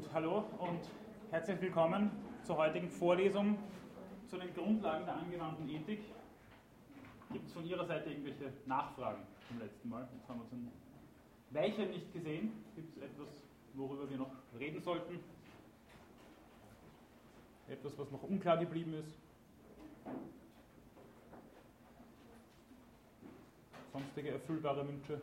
Gut, hallo und herzlich willkommen zur heutigen Vorlesung zu den Grundlagen der angewandten Ethik. Gibt es von Ihrer Seite irgendwelche Nachfragen zum letzten Mal? Jetzt haben wir uns ein Weilchen nicht gesehen. Gibt es etwas, worüber wir noch reden sollten? Etwas, was noch unklar geblieben ist? Sonstige erfüllbare Wünsche?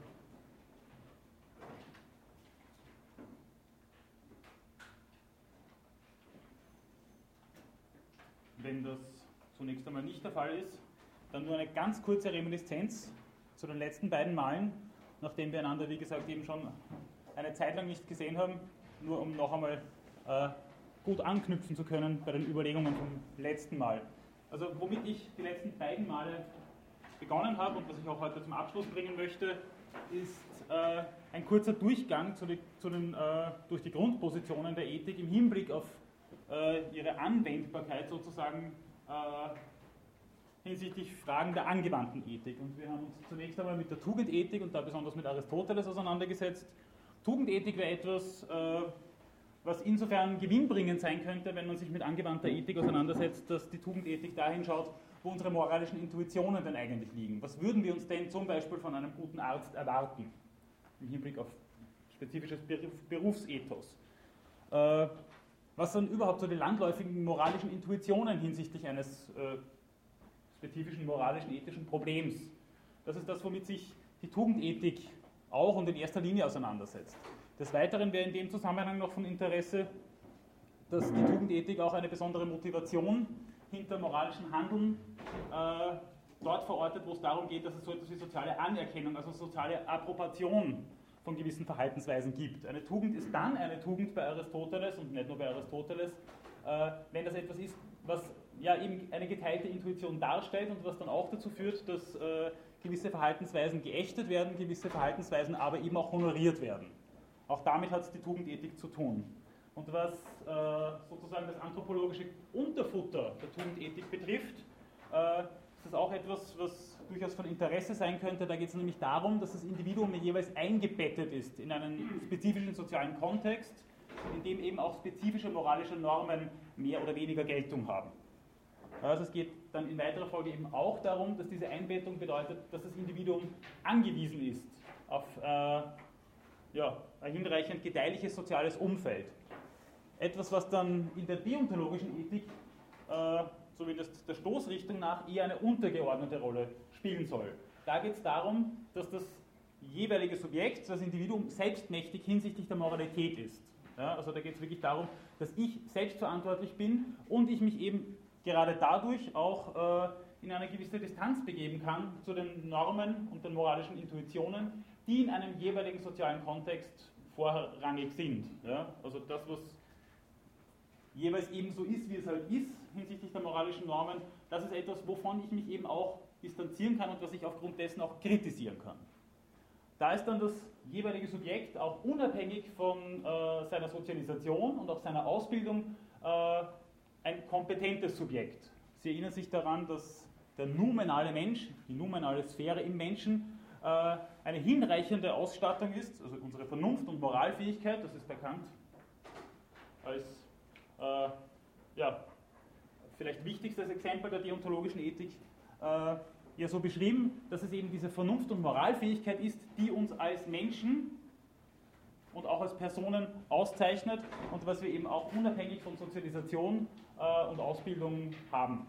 Wenn das zunächst einmal nicht der Fall ist, dann nur eine ganz kurze Reminiszenz zu den letzten beiden Malen, nachdem wir einander, wie gesagt, eben schon eine Zeit lang nicht gesehen haben, nur um noch einmal äh, gut anknüpfen zu können bei den Überlegungen vom letzten Mal. Also womit ich die letzten beiden Male begonnen habe und was ich auch heute zum Abschluss bringen möchte, ist äh, ein kurzer Durchgang zu, die, zu den, äh, durch die Grundpositionen der Ethik im Hinblick auf ihre Anwendbarkeit sozusagen äh, hinsichtlich Fragen der angewandten Ethik. Und wir haben uns zunächst einmal mit der Tugendethik und da besonders mit Aristoteles auseinandergesetzt. Tugendethik wäre etwas, äh, was insofern gewinnbringend sein könnte, wenn man sich mit angewandter Ethik auseinandersetzt, dass die Tugendethik dahin schaut, wo unsere moralischen Intuitionen denn eigentlich liegen. Was würden wir uns denn zum Beispiel von einem guten Arzt erwarten, im Hinblick auf spezifisches Berufsethos? Was sind überhaupt so die landläufigen moralischen Intuitionen hinsichtlich eines äh, spezifischen moralischen, ethischen Problems. Das ist das, womit sich die Tugendethik auch und in erster Linie auseinandersetzt. Des Weiteren wäre in dem Zusammenhang noch von Interesse, dass die Tugendethik auch eine besondere Motivation hinter moralischem Handeln äh, dort verortet, wo es darum geht, dass es so etwas wie soziale Anerkennung, also soziale Approbation von gewissen Verhaltensweisen gibt. Eine Tugend ist dann eine Tugend bei Aristoteles und nicht nur bei Aristoteles, äh, wenn das etwas ist, was ja eben eine geteilte Intuition darstellt und was dann auch dazu führt, dass äh, gewisse Verhaltensweisen geächtet werden, gewisse Verhaltensweisen aber eben auch honoriert werden. Auch damit hat es die Tugendethik zu tun. Und was äh, sozusagen das anthropologische Unterfutter der Tugendethik betrifft, ist das auch etwas, was durchaus von Interesse sein könnte. Da geht es nämlich darum, dass das Individuum jeweils eingebettet ist in einen spezifischen sozialen Kontext, in dem eben auch spezifische moralische Normen mehr oder weniger Geltung haben. Also es geht dann in weiterer Folge eben auch darum, dass diese Einbettung bedeutet, dass das Individuum angewiesen ist auf äh, ja, ein hinreichend gedeihliches soziales Umfeld. Etwas, was dann in der deontologischen Ethik, äh, zumindest der Stoßrichtung nach, eher eine untergeordnete Rolle spielen soll. Da geht es darum, dass das jeweilige Subjekt, das Individuum, selbstmächtig hinsichtlich der Moralität ist. Ja, also da geht es wirklich darum, dass ich selbstverantwortlich bin und ich mich eben gerade dadurch auch äh, in eine gewisse Distanz begeben kann zu den Normen und den moralischen Intuitionen, die in einem jeweiligen sozialen Kontext vorrangig sind. Ja, also das, was jeweils eben so ist, wie es halt ist, hinsichtlich der moralischen Normen, das ist etwas, wovon ich mich eben auch distanzieren kann und was ich aufgrund dessen auch kritisieren kann. Da ist dann das jeweilige Subjekt auch unabhängig von äh, seiner Sozialisation und auch seiner Ausbildung äh, ein kompetentes Subjekt. Sie erinnern sich daran, dass der numenale Mensch, die numenale Sphäre im Menschen, äh, eine hinreichende Ausstattung ist, also unsere Vernunft und Moralfähigkeit, das ist bekannt als äh, ja, vielleicht wichtigstes Exempel der deontologischen Ethik, äh, ja so beschrieben, dass es eben diese Vernunft- und Moralfähigkeit ist, die uns als Menschen und auch als Personen auszeichnet und was wir eben auch unabhängig von Sozialisation äh, und Ausbildung haben.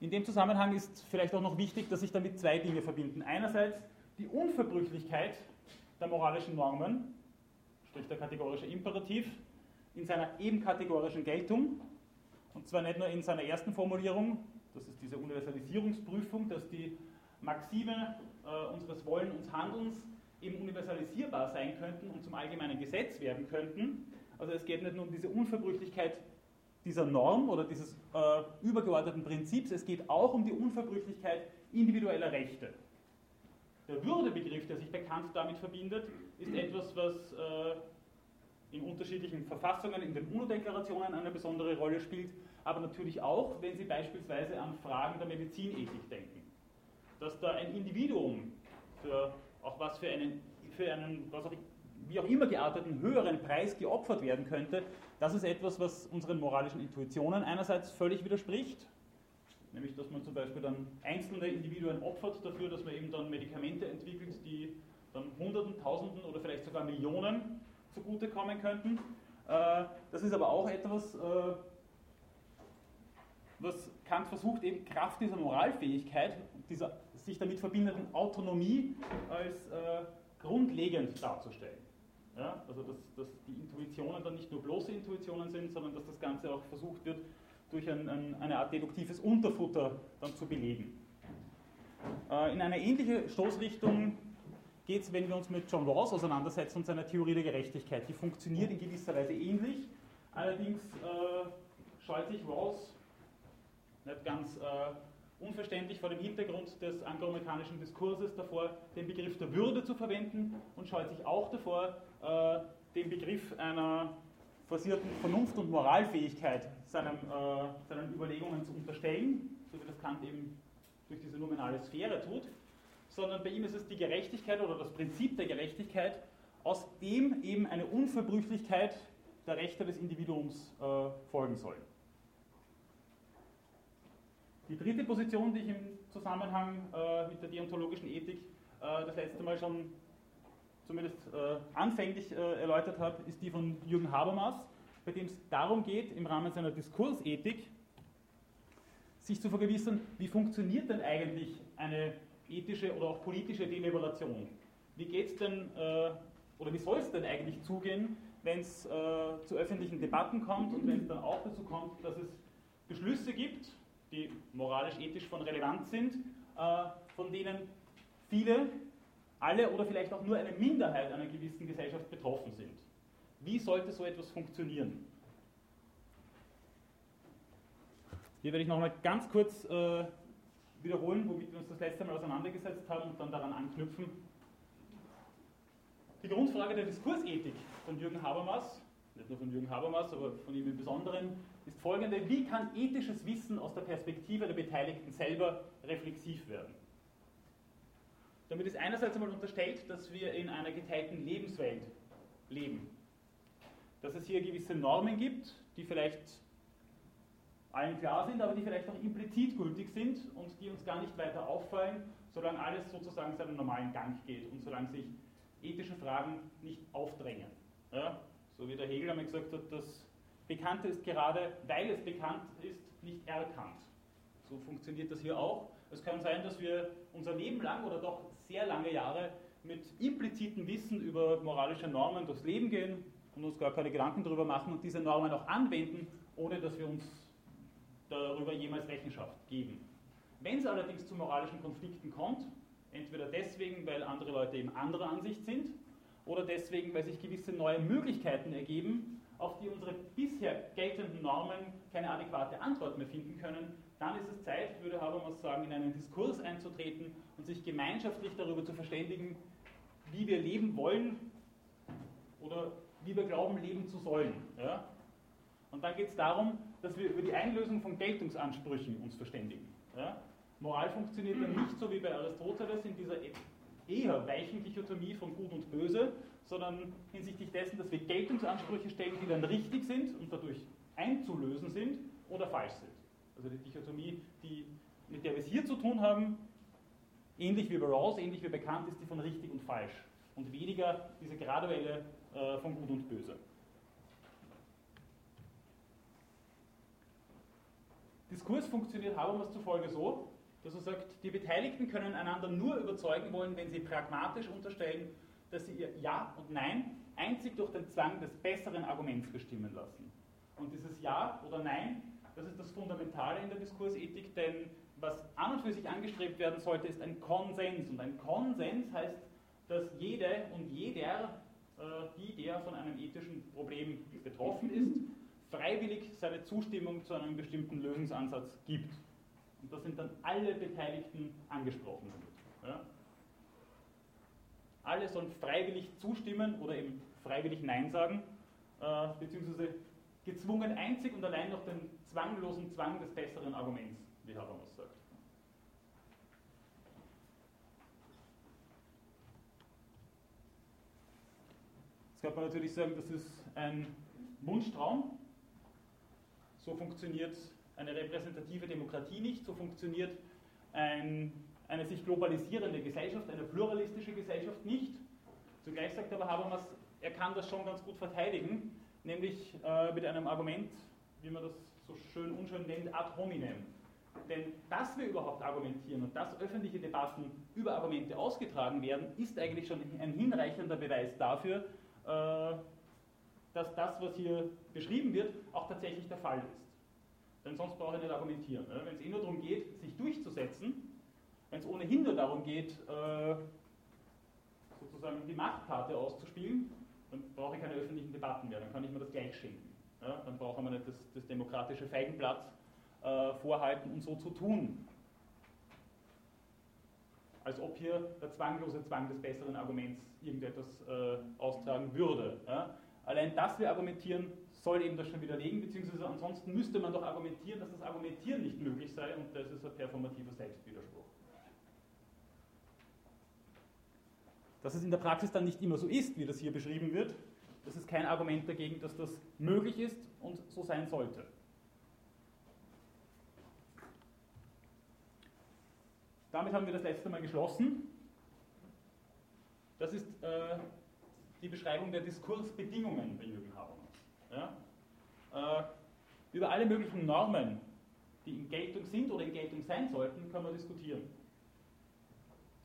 In dem Zusammenhang ist vielleicht auch noch wichtig, dass sich damit zwei Dinge verbinden. Einerseits die Unverbrüchlichkeit der moralischen Normen, sprich der kategorische Imperativ, in seiner eben kategorischen Geltung und zwar nicht nur in seiner ersten Formulierung, das ist diese Universalisierungsprüfung, dass die Maxime äh, unseres Wollen und Handelns eben universalisierbar sein könnten und zum allgemeinen Gesetz werden könnten. Also es geht nicht nur um diese Unverbrüchlichkeit dieser Norm oder dieses äh, übergeordneten Prinzips, es geht auch um die Unverbrüchlichkeit individueller Rechte. Der Würdebegriff, der sich bekannt damit verbindet, ist etwas, was äh, in unterschiedlichen Verfassungen, in den UNO-Deklarationen eine besondere Rolle spielt, aber natürlich auch, wenn Sie beispielsweise an Fragen der Medizinethik denken. Dass da ein Individuum für auch was für einen, für einen was auch wie auch immer gearteten höheren Preis geopfert werden könnte, das ist etwas, was unseren moralischen Intuitionen einerseits völlig widerspricht, nämlich dass man zum Beispiel dann einzelne Individuen opfert dafür, dass man eben dann Medikamente entwickelt, die dann Hunderten, Tausenden oder vielleicht sogar Millionen zugutekommen könnten. Äh, das ist aber auch etwas, äh, was Kant versucht, eben Kraft dieser Moralfähigkeit, dieser sich damit verbindenden Autonomie als äh, grundlegend darzustellen. Ja, also dass, dass, die Intuitionen dann nicht nur bloße Intuitionen sind, sondern dass das Ganze auch versucht wird, durch ein, ein, eine Art deduktives Unterfutter dann zu belegen. Äh, in eine ähnliche Stoßrichtung geht es, wenn wir uns mit John Rawls auseinandersetzen und seiner Theorie der Gerechtigkeit. Die funktioniert in gewisser Weise ähnlich, allerdings äh, scheut sich Rawls nicht ganz äh, unverständlich vor dem Hintergrund des anglomechanischen Diskurses davor, den Begriff der Würde zu verwenden und scheut sich auch davor, äh, den Begriff einer forcierten Vernunft- und Moralfähigkeit seinem, äh, seinen Überlegungen zu unterstellen, so wie das Kant eben durch diese nominale Sphäre tut, sondern bei ihm ist es die Gerechtigkeit oder das Prinzip der Gerechtigkeit, aus dem eben eine Unverbrüchlichkeit der Rechte des Individuums äh, folgen soll. Die dritte Position, die ich im Zusammenhang äh, mit der deontologischen Ethik äh, das letzte Mal schon zumindest äh, anfänglich äh, erläutert habe, ist die von Jürgen Habermas, bei dem es darum geht, im Rahmen seiner Diskursethik sich zu vergewissern, wie funktioniert denn eigentlich eine ethische oder auch politische Deliberation? Wie geht es denn äh, oder wie soll es denn eigentlich zugehen, wenn es äh, zu öffentlichen Debatten kommt und wenn es dann auch dazu kommt, dass es Beschlüsse gibt, die moralisch-ethisch von Relevanz sind, äh, von denen viele, alle oder vielleicht auch nur eine Minderheit einer gewissen Gesellschaft betroffen sind. Wie sollte so etwas funktionieren? Hier werde ich nochmal ganz kurz äh, wiederholen, womit wir uns das letzte Mal auseinandergesetzt haben und dann daran anknüpfen. Die Grundfrage der Diskursethik von Jürgen Habermas, nicht nur von Jürgen Habermas, aber von ihm im Besonderen, ist folgende. Wie kann ethisches Wissen aus der Perspektive der Beteiligten selber reflexiv werden? Damit ist einerseits einmal unterstellt, dass wir in einer geteilten Lebenswelt leben. Dass es hier gewisse Normen gibt, die vielleicht allen klar sind, aber die vielleicht auch implizit gültig sind und die uns gar nicht weiter auffallen, solange alles sozusagen seinen normalen Gang geht und solange sich ethische Fragen nicht aufdrängen. Ja? So wie der Hegel einmal gesagt hat, das Bekannte ist gerade, weil es bekannt ist, nicht erkannt. So funktioniert das hier auch. Es kann sein, dass wir unser Leben lang oder doch sehr lange Jahre mit implizitem Wissen über moralische Normen durchs Leben gehen und uns gar keine Gedanken darüber machen und diese Normen auch anwenden, ohne dass wir uns darüber jemals Rechenschaft geben. Wenn es allerdings zu moralischen Konflikten kommt, entweder deswegen, weil andere Leute eben anderer Ansicht sind, oder deswegen, weil sich gewisse neue Möglichkeiten ergeben, auf die unsere bisher geltenden Normen keine adäquate Antwort mehr finden können, dann ist es Zeit, würde Habermas sagen, in einen Diskurs einzutreten und sich gemeinschaftlich darüber zu verständigen, wie wir leben wollen oder wie wir glauben, leben zu sollen. Ja? Und dann geht es darum, dass wir über die Einlösung von Geltungsansprüchen uns verständigen. Ja? Moral funktioniert dann nicht so wie bei Aristoteles in dieser eher weichen Dichotomie von Gut und Böse, sondern hinsichtlich dessen, dass wir Geltungsansprüche stellen, die dann richtig sind und dadurch einzulösen sind oder falsch sind. Also die Dichotomie, die, mit der wir es hier zu tun haben, ähnlich wie bei Rawls, ähnlich wie bekannt ist, die von richtig und falsch und weniger diese graduelle äh, von Gut und Böse. Diskurs funktioniert Habermas zufolge so, dass er sagt, die Beteiligten können einander nur überzeugen wollen, wenn sie pragmatisch unterstellen, dass sie ihr Ja und Nein einzig durch den Zwang des besseren Arguments bestimmen lassen. Und dieses Ja oder Nein, das ist das Fundamentale in der Diskursethik, denn was an und für sich angestrebt werden sollte, ist ein Konsens. Und ein Konsens heißt, dass jede und jeder, äh, die der von einem ethischen Problem betroffen ist, freiwillig seine Zustimmung zu einem bestimmten Lösungsansatz gibt. Und da sind dann alle Beteiligten angesprochen. Ja? Alle sollen freiwillig zustimmen oder eben freiwillig Nein sagen, äh, beziehungsweise gezwungen einzig und allein durch den zwanglosen Zwang des besseren Arguments, wie Habermas sagt. könnte man natürlich sagen, das ist ein Wunschtraum. So funktioniert eine repräsentative Demokratie nicht, so funktioniert ein, eine sich globalisierende Gesellschaft, eine pluralistische Gesellschaft nicht. Zugleich sagt aber Habermas, er kann das schon ganz gut verteidigen, nämlich äh, mit einem Argument, wie man das so schön unschön nennt, ad hominem. Denn dass wir überhaupt argumentieren und dass öffentliche Debatten über Argumente ausgetragen werden, ist eigentlich schon ein hinreichender Beweis dafür, äh, dass das, was hier beschrieben wird, auch tatsächlich der Fall ist. Denn sonst brauche ich nicht argumentieren. Wenn es eh nur darum geht, sich durchzusetzen, wenn es ohnehin nur darum geht, äh, sozusagen die Machtkarte auszuspielen, dann brauche ich keine öffentlichen Debatten mehr, dann kann ich mir das gleich schenken. Dann brauchen wir nicht das, das demokratische Feigenblatt äh, vorhalten und so zu tun. Als ob hier der zwanglose Zwang des besseren Arguments irgendetwas äh, austragen würde. Allein, dass wir argumentieren, soll eben das schon widerlegen, beziehungsweise ansonsten müsste man doch argumentieren, dass das Argumentieren nicht möglich sei und das ist ein performativer Selbstwiderspruch. Dass es in der Praxis dann nicht immer so ist, wie das hier beschrieben wird, das ist kein Argument dagegen, dass das möglich ist und so sein sollte. Damit haben wir das letzte Mal geschlossen. Das ist äh, die Beschreibung der Diskursbedingungen bei Jürgen Habermas. Ja? Äh, über alle möglichen Normen, die in Geltung sind oder in Geltung sein sollten, kann man diskutieren.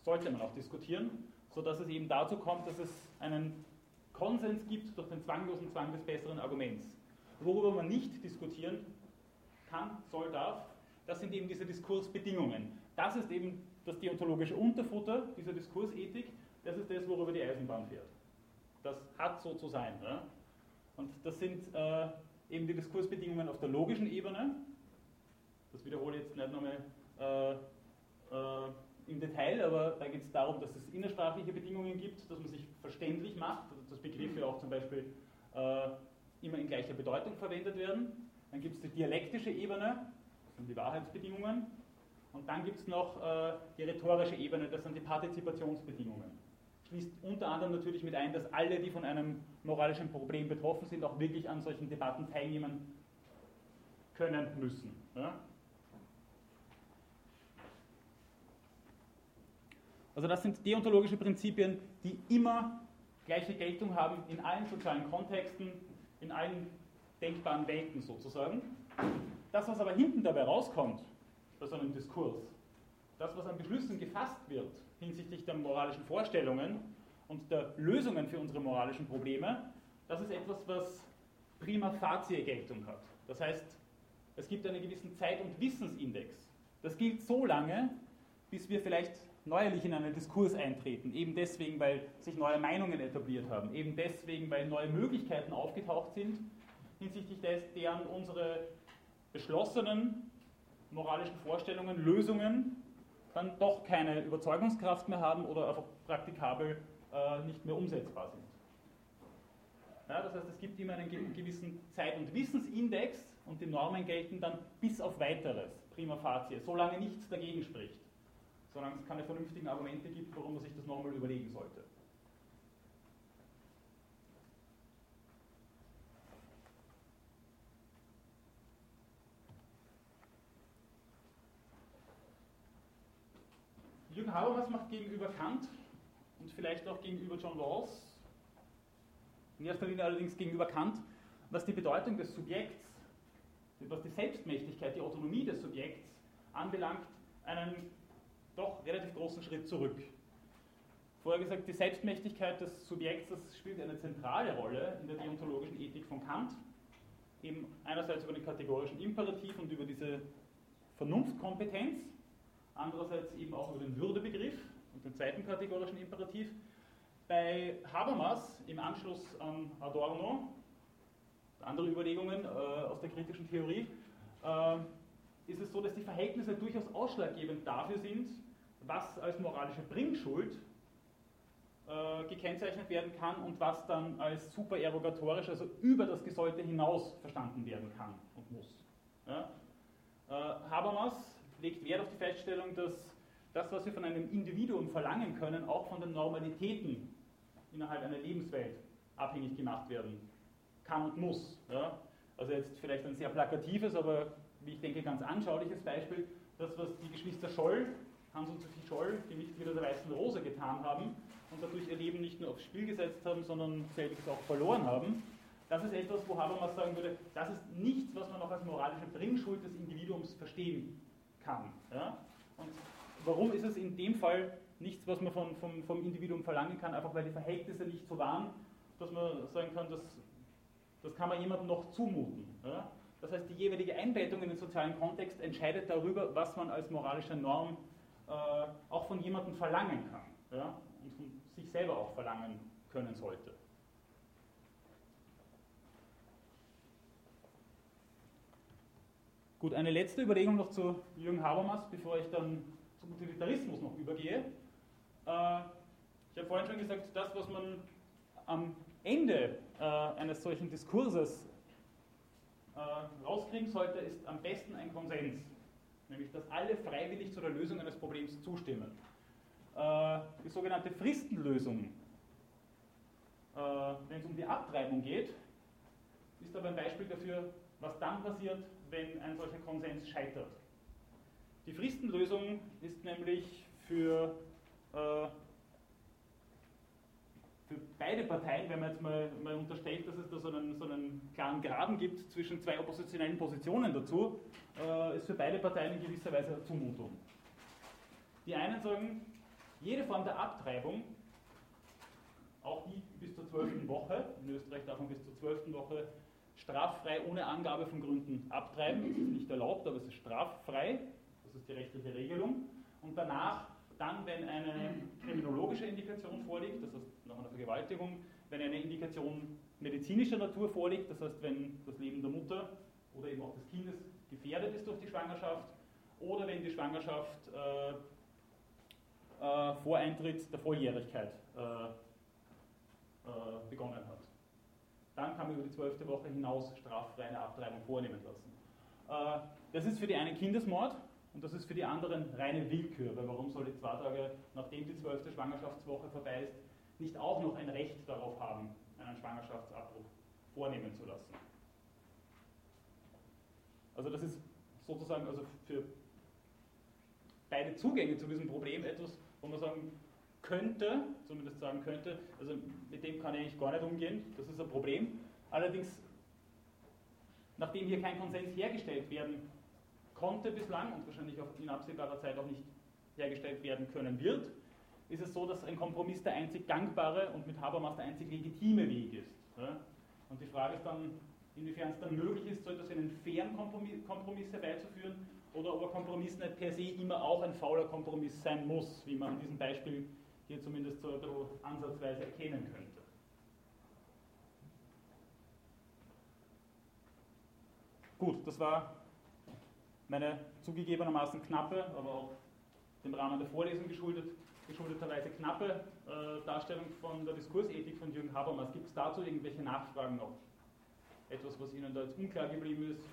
Sollte man auch diskutieren, sodass es eben dazu kommt, dass es einen Konsens gibt durch den zwanglosen Zwang des besseren Arguments. Worüber man nicht diskutieren kann, soll, darf, das sind eben diese Diskursbedingungen. Das ist eben das deontologische Unterfutter dieser Diskursethik, das ist das, worüber die Eisenbahn fährt. Das hat so zu sein. Ja? Und das sind äh, eben die Diskursbedingungen auf der logischen Ebene. Das wiederhole ich jetzt nicht nochmal äh, äh, im Detail, aber da geht es darum, dass es innersprachliche Bedingungen gibt, dass man sich verständlich macht, dass Begriffe auch zum Beispiel äh, immer in gleicher Bedeutung verwendet werden. Dann gibt es die dialektische Ebene, das sind die Wahrheitsbedingungen. Und dann gibt es noch äh, die rhetorische Ebene, das sind die Partizipationsbedingungen. Schließt unter anderem natürlich mit ein, dass alle, die von einem moralischen Problem betroffen sind, auch wirklich an solchen Debatten teilnehmen können müssen. Ja? Also das sind deontologische Prinzipien, die immer gleiche Geltung haben in allen sozialen Kontexten, in allen denkbaren Welten sozusagen. Das, was aber hinten dabei rauskommt, bei so einem Diskurs. Das, was an Beschlüssen gefasst wird hinsichtlich der moralischen Vorstellungen und der Lösungen für unsere moralischen Probleme, das ist etwas, was prima facie Geltung hat. Das heißt, es gibt einen gewissen Zeit- und Wissensindex. Das gilt so lange, bis wir vielleicht neuerlich in einen Diskurs eintreten. Eben deswegen, weil sich neue Meinungen etabliert haben. Eben deswegen, weil neue Möglichkeiten aufgetaucht sind, hinsichtlich deren unsere beschlossenen moralischen Vorstellungen, Lösungen dann doch keine Überzeugungskraft mehr haben oder einfach praktikabel äh, nicht mehr umsetzbar sind. Ja, das heißt, es gibt immer einen gewissen Zeit- und Wissensindex und die Normen gelten dann bis auf weiteres, prima facie, solange nichts dagegen spricht, solange es keine vernünftigen Argumente gibt, warum man sich das nochmal überlegen sollte. Jürgen Habermas macht gegenüber Kant und vielleicht auch gegenüber John Rawls, in erster Linie allerdings gegenüber Kant, was die Bedeutung des Subjekts, was die Selbstmächtigkeit, die Autonomie des Subjekts anbelangt, einen doch relativ großen Schritt zurück. Vorher gesagt, die Selbstmächtigkeit des Subjekts, das spielt eine zentrale Rolle in der deontologischen Ethik von Kant. Eben einerseits über den kategorischen Imperativ und über diese Vernunftkompetenz, andererseits eben auch über den Würdebegriff und den zweiten kategorischen Imperativ. Bei Habermas im Anschluss an Adorno, andere Überlegungen äh, aus der kritischen Theorie, äh, ist es so, dass die Verhältnisse durchaus ausschlaggebend dafür sind, was als moralische Bringschuld äh, gekennzeichnet werden kann und was dann als supererogatorisch, also über das Gesollte hinaus verstanden werden kann und muss. Ja? Äh, Habermas legt Wert auf die Feststellung, dass das, was wir von einem Individuum verlangen können, auch von den Normalitäten innerhalb einer Lebenswelt abhängig gemacht werden kann und muss. Ja? Also jetzt vielleicht ein sehr plakatives, aber wie ich denke ganz anschauliches Beispiel, das was die Geschwister Scholl, Hans und Sophie Scholl, die Mitglieder der Weißen Rose getan haben und dadurch ihr Leben nicht nur aufs Spiel gesetzt haben, sondern selbst auch verloren haben, das ist etwas, wo Habermas sagen würde, das ist nichts, was man auch als moralische Bringschuld des Individuums verstehen kann. Ja? Und warum ist es in dem Fall nichts, was man von, vom, vom Individuum verlangen kann, einfach weil die Verhältnisse nicht so waren, dass man sagen kann, das, das kann man jemandem noch zumuten. Ja? Das heißt, die jeweilige Einbettung in den sozialen Kontext entscheidet darüber, was man als moralische Norm äh, auch von jemandem verlangen kann ja? und von sich selber auch verlangen können sollte. Gut, eine letzte Überlegung noch zu Jürgen Habermas, bevor ich dann zum Utilitarismus noch übergehe. Äh, ich habe vorhin schon gesagt, das, was man am Ende äh, eines solchen Diskurses äh, rauskriegen sollte, ist am besten ein Konsens. Nämlich, dass alle freiwillig zu der Lösung eines Problems zustimmen. die sogenannte Fristenlösung, wenn es um die Abtreibung geht, ist aber ein Beispiel dafür, was dann passiert, wenn ein solcher Konsens scheitert. Die Fristenlösung ist nämlich für, äh, für beide Parteien, wenn man jetzt mal, mal unterstellt, dass es da so einen, so einen klaren Graben gibt zwischen zwei oppositionellen Positionen dazu, äh, ist für beide Parteien in gewisser Weise eine Zumutung. Die einen sagen, jede Form der Abtreibung, auch die bis zur zwölften Woche, in Österreich darf man bis zur zwölften Woche straffrei ohne Angabe von Gründen abtreiben. Das ist nicht erlaubt, aber es ist straffrei. Das ist die rechtliche Regelung. Und danach, dann, wenn eine kriminologische Indikation vorliegt, das heißt nach einer Vergewaltigung, wenn eine Indikation medizinischer Natur vorliegt, das heißt, wenn das Leben der Mutter oder eben auch des Kindes gefährdet ist durch die Schwangerschaft, oder wenn die Schwangerschaft äh, äh, vor Eintritt der Volljährigkeit äh, äh begonnen hat dann kann man über die zwölfte Woche hinaus straffrei eine Abtreibung vornehmen lassen. Äh, das ist für die einen Kindesmord und das ist für die anderen reine Willkür, weil warum soll ich zwei Tage, nachdem die zwölfte Schwangerschaftswoche vorbei ist, nicht auch noch ein Recht darauf haben, einen Schwangerschaftsabbruch vornehmen zu lassen? Also das ist sozusagen also für beide Zugänge zu diesem Problem etwas, wo man sagen könnte, zumindest sagen könnte, also mit dem kann ich eigentlich gar nicht umgehen, das ist ein Problem. Allerdings, nachdem hier kein Konsens hergestellt werden konnte bislang und wahrscheinlich auch in absehbarer Zeit auch nicht hergestellt werden können wird, ist es so, dass ein Kompromiss der einzig gangbare und mit Habermas der einzig legitime Weg ist. Und die Frage ist dann, inwiefern es dann möglich ist, so etwas wie einen fairen Kompromiss, herbeizuführen oder ob ein Kompromiss nicht per se immer auch ein fauler Kompromiss sein muss, wie man an diesem Beispiel hier zumindest so ein ansatzweise erkennen könnte. Gut, das war meine zugegebenermaßen knappe, aber auch dem Rahmen der Vorlesung geschuldet, geschuldeterweise knappe äh, Darstellung von der Diskursethik von Jürgen Habermas. Gibt es dazu irgendwelche Nachfragen noch? Etwas, was Ihnen da jetzt unklar geblieben ist?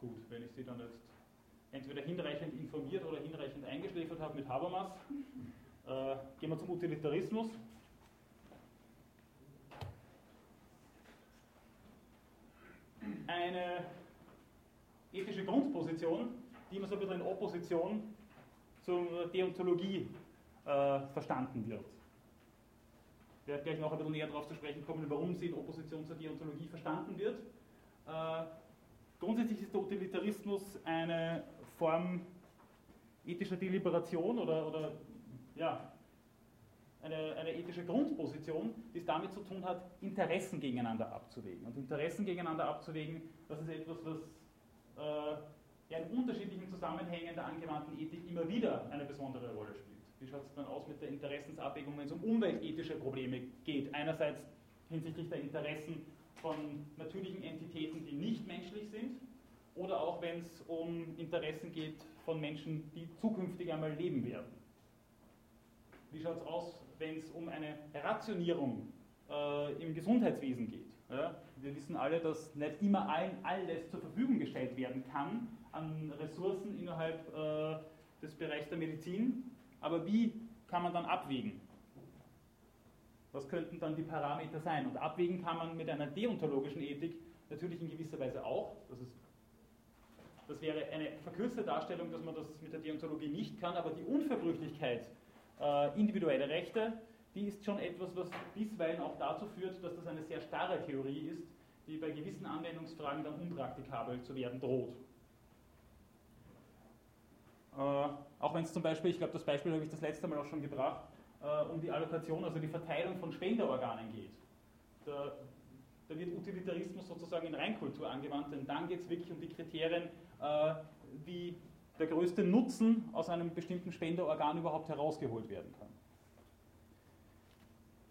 Gut, wenn ich Sie dann jetzt entweder hinreichend informiert oder hinreichend eingeschläfert habe mit Habermas, äh, gehen wir zum Utilitarismus. Eine ethische Grundposition, die immer so ein bisschen in Opposition zur Deontologie äh, verstanden wird. Ich werde gleich noch ein bisschen näher darauf zu sprechen kommen, warum sie in Opposition zur Deontologie verstanden wird. Äh, Grundsätzlich ist der Utilitarismus eine Form ethischer Deliberation oder, oder ja, eine, eine, ethische Grundposition, die es damit zu tun hat, Interessen gegeneinander abzuwägen. Und Interessen gegeneinander abzuwägen, das ist etwas, was äh, in unterschiedlichen Zusammenhängen der angewandten Ethik immer wieder eine besondere Rolle spielt. Wie schaut es dann aus mit der Interessensabwägung, wenn es um umweltethische Probleme geht? Einerseits hinsichtlich der Interessen von natürlichen Entitäten, die nicht menschlich sind, oder auch wenn es um Interessen geht von Menschen, die zukünftig einmal leben werden. Wie schaut es aus, wenn es um eine Rationierung äh, im Gesundheitswesen geht? Ja? wir wissen alle, dass nicht immer allen alles zur Verfügung gestellt werden kann an Ressourcen innerhalb äh, des Bereichs der Medizin. Aber wie kann man dann abwägen? Was könnten dann die Parameter sein? Und abwägen kann man mit einer deontologischen Ethik natürlich in gewisser Weise auch. Das, ist, das wäre eine verkürzte Darstellung, dass man das mit der Deontologie nicht kann, aber die Unverbrüchlichkeit äh, individueller Rechte, die ist schon etwas, was bisweilen auch dazu führt, dass das eine sehr starre Theorie ist, die bei gewissen Anwendungsfragen dann unpraktikabel zu werden droht. Äh, auch wenn es zum Beispiel, ich glaube, das Beispiel habe ich das letzte Mal auch schon gebracht, um die Allokation, also die Verteilung von Spenderorganen geht. Da, da wird Utilitarismus sozusagen in Reinkultur angewandt, denn dann geht es wirklich um die Kriterien, äh, wie der größte Nutzen aus einem bestimmten Spenderorgan überhaupt herausgeholt werden kann.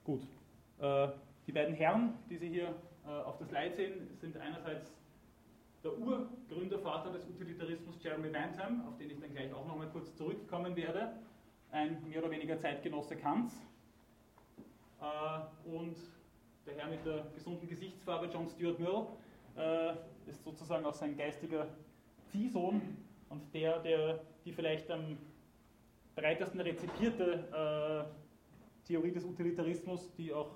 Gut, äh, die beiden Herren, die Sie hier äh, auf der Slide sehen, sind einerseits der Urgründervater des Utilitarismus Jeremy Bentham, auf den ich dann gleich auch nochmal kurz zurückkommen werde, ein mehr oder weniger Zeitgenosse Kants. Äh, und der Herr mit der gesunden Gesichtsfarbe, John Stuart Mill, äh, ist sozusagen auch sein geistiger Ziehsohn und der, der die vielleicht am breitesten rezipierte äh, Theorie des Utilitarismus, die auch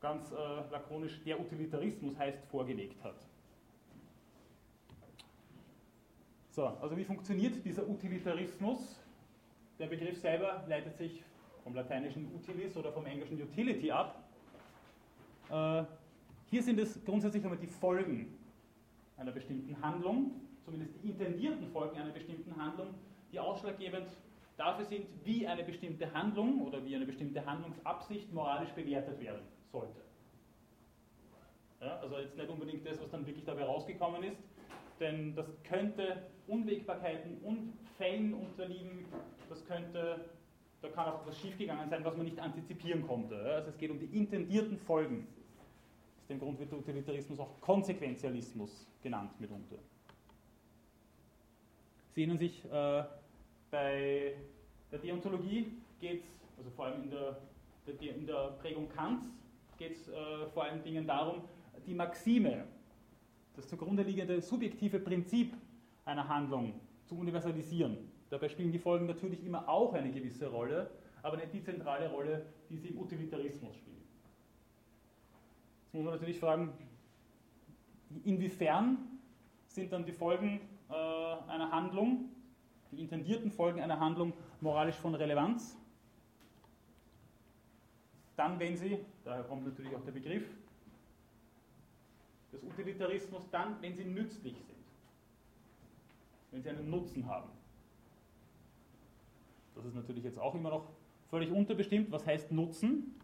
ganz äh, lakonisch der Utilitarismus heißt, vorgelegt hat. So, also wie funktioniert dieser Utilitarismus? Der Begriff selber leitet sich vom lateinischen utilis oder vom englischen utility ab. Äh, hier sind es grundsätzlich einmal die Folgen einer bestimmten Handlung, zumindest die intendierten Folgen einer bestimmten Handlung, die ausschlaggebend dafür sind, wie eine bestimmte Handlung oder wie eine bestimmte Handlungsabsicht moralisch bewertet werden sollte. Ja, also jetzt nicht unbedingt das, was dann wirklich dabei rausgekommen ist, denn das könnte Unwägbarkeiten und Fällen unterliegen, das könnte, da kann auch etwas schiefgegangen sein, was man nicht antizipieren konnte. Also es geht um die intendierten Folgen. Aus dem Grund wird der Utilitarismus auch Konsequenzialismus genannt mitunter. Sie erinnern sich, äh, bei der Deontologie geht es, also vor allem in der, in der Prägung Kants, geht es äh, vor allen Dingen darum, die Maxime, das zugrunde liegende subjektive Prinzip einer Handlung zu universalisieren. Dabei spielen die Folgen natürlich immer auch eine gewisse Rolle, aber nicht die zentrale Rolle, die sie im Utilitarismus spielen. Jetzt muss man natürlich fragen, inwiefern sind dann die Folgen äh, einer Handlung, die intendierten Folgen einer Handlung moralisch von Relevanz? Dann, wenn sie, daher kommt natürlich auch der Begriff, des Utilitarismus dann, wenn sie nützlich sind wenn sie einen Nutzen haben. Das ist natürlich jetzt auch immer noch völlig unterbestimmt. Was heißt Nutzen?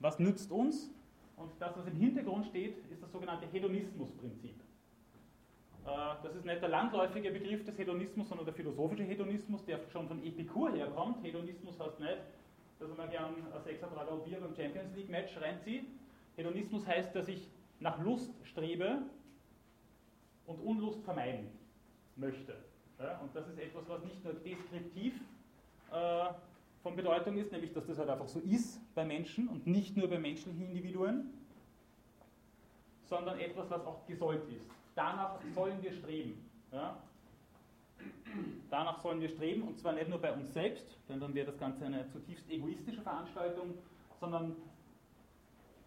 Was nützt uns? Und das, was im Hintergrund steht, ist das sogenannte Hedonismusprinzip. Äh, das ist nicht der landläufige Begriff des Hedonismus, sondern der philosophische Hedonismus, der schon von Epikur herkommt. Hedonismus heißt nicht, dass man gern ein Sechser Bier beim Champions League Match reinzieht. Hedonismus heißt, dass ich nach Lust strebe und Unlust vermeiden möchte. Ja, und das ist etwas, was nicht nur deskriptiv äh, von Bedeutung ist, nämlich dass das halt einfach so ist bei Menschen und nicht nur bei menschlichen Individuen, sondern etwas, was auch gesollt ist. Danach sollen wir streben. Ja? Danach sollen wir streben und zwar nicht nur bei uns selbst, denn dann wäre das Ganze eine zutiefst egoistische Veranstaltung, sondern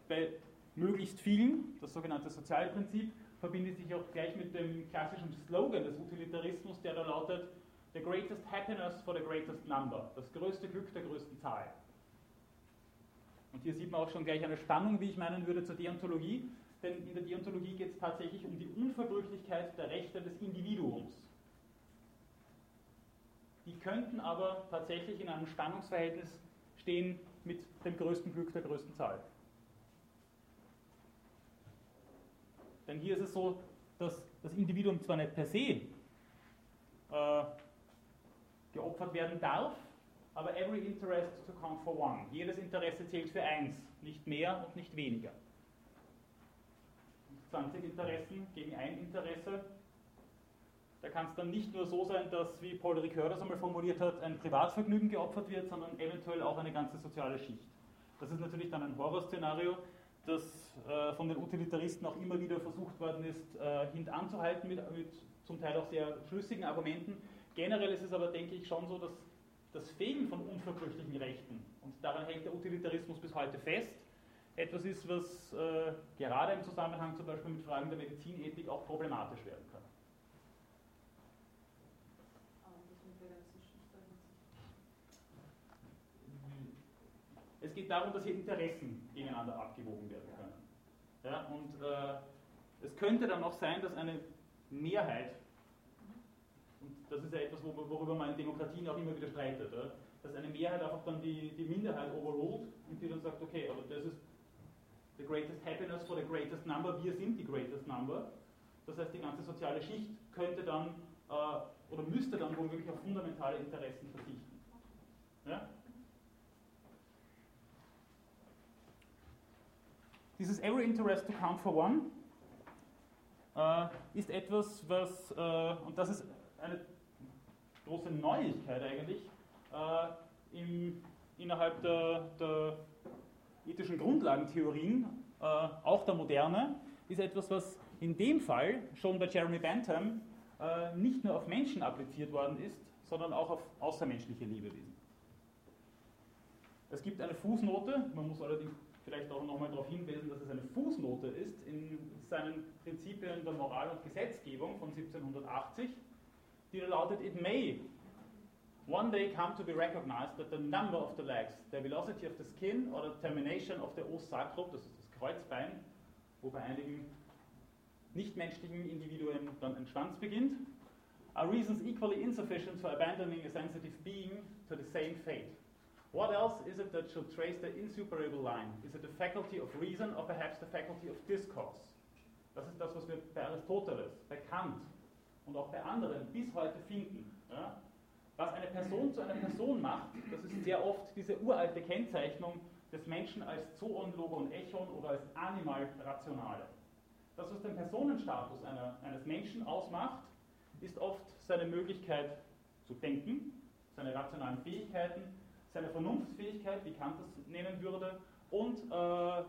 bei möglichst vielen, das sogenannte Sozialprinzip, verbindet sich auch gleich mit dem klassischen Slogan des Utilitarismus, der da lautet, The greatest happiness for the greatest number. Das größte Glück der größten Zahl. Und hier sieht man auch schon gleich eine Spannung, wie ich meinen würde, zur Deontologie, denn in der Deontologie geht es tatsächlich um die Unverbrüchlichkeit der Rechte des Individuums. Die könnten aber tatsächlich in einem Spannungsverhältnis stehen mit dem größten Glück der größten Zahl. Denn hier ist es so, dass das Individuum zwar nicht per se äh, geopfert werden darf, aber every interest to count for one. Jedes Interesse zählt für eins, nicht mehr und nicht weniger. 20 Interessen gegen ein Interesse. Da kann es dann nicht nur so sein, dass, wie Paul Ricoeur das einmal formuliert hat, ein Privatvergnügen geopfert wird, sondern eventuell auch eine ganze soziale Schicht. Das ist natürlich dann ein Horrorszenario, das äh, von den Utilitaristen auch immer wieder versucht worden ist, äh, hintanzuhalten mit, mit zum Teil auch sehr schlüssigen Argumenten. Generell ist es aber, denke ich, schon so, dass das Fehlen von unverbrüchlichen Rechten, und daran hängt der Utilitarismus bis heute fest, etwas ist, was äh, gerade im Zusammenhang zum Beispiel mit Fragen der Medizinethik auch problematisch werden kann. Es geht darum, dass hier Interessen gegeneinander abgewogen werden. Ja, und äh, es könnte dann auch sein, dass eine Mehrheit, und das ist ja etwas, worüber man in Demokratien auch immer wieder streitet, ja, dass eine Mehrheit einfach dann die, die Minderheit overruled und die dann sagt, okay, aber das ist the greatest happiness for the greatest number, wir sind die greatest number. Das heißt, die ganze soziale Schicht könnte dann äh, oder müsste dann womöglich auf fundamentale Interessen verzichten. Ja? Dieses Every Interest to Count for One äh, ist etwas, was, äh, und das ist eine große Neuigkeit eigentlich, äh, im, innerhalb der, der, ethischen Grundlagentheorien, äh, auch der Moderne, ist etwas, was in dem Fall schon bei Jeremy Bentham äh, nicht nur auf Menschen appliziert worden ist, sondern auch auf außermenschliche Lebewesen. Es gibt eine Fußnote, man muss allerdings vielleicht auch nochmal darauf hinweisen, dass es eine Fußnote ist in seinen Prinzipien der Moral und Gesetzgebung von 1780, die lautet, it may one day come to be recognized that the number of the legs, the velocity of the skin or the termination of the os sacrum, das ist das Kreuzbein, wo bei einigen nichtmenschlichen Individuen dann ein Schwanz beginnt, are reasons equally insufficient for abandoning a sensitive being to the same fate. What else is it that should trace the insuperable line? Is it the faculty of reason or perhaps the faculty of discourse? Das ist das, was wir bei Aristoteles, bei Kant und auch bei anderen bis heute finden. Ja? Was eine Person zu einer Person macht, das ist sehr oft diese uralte Kennzeichnung des Menschen als Zoon, Logon, Echon oder als Animal Rationale. Das, was den Personenstatus einer, eines Menschen ausmacht, ist oft seine Möglichkeit zu denken, seine rationalen Fähigkeiten, seine Vernunftsfähigkeit, wie Kant das nennen würde, und äh,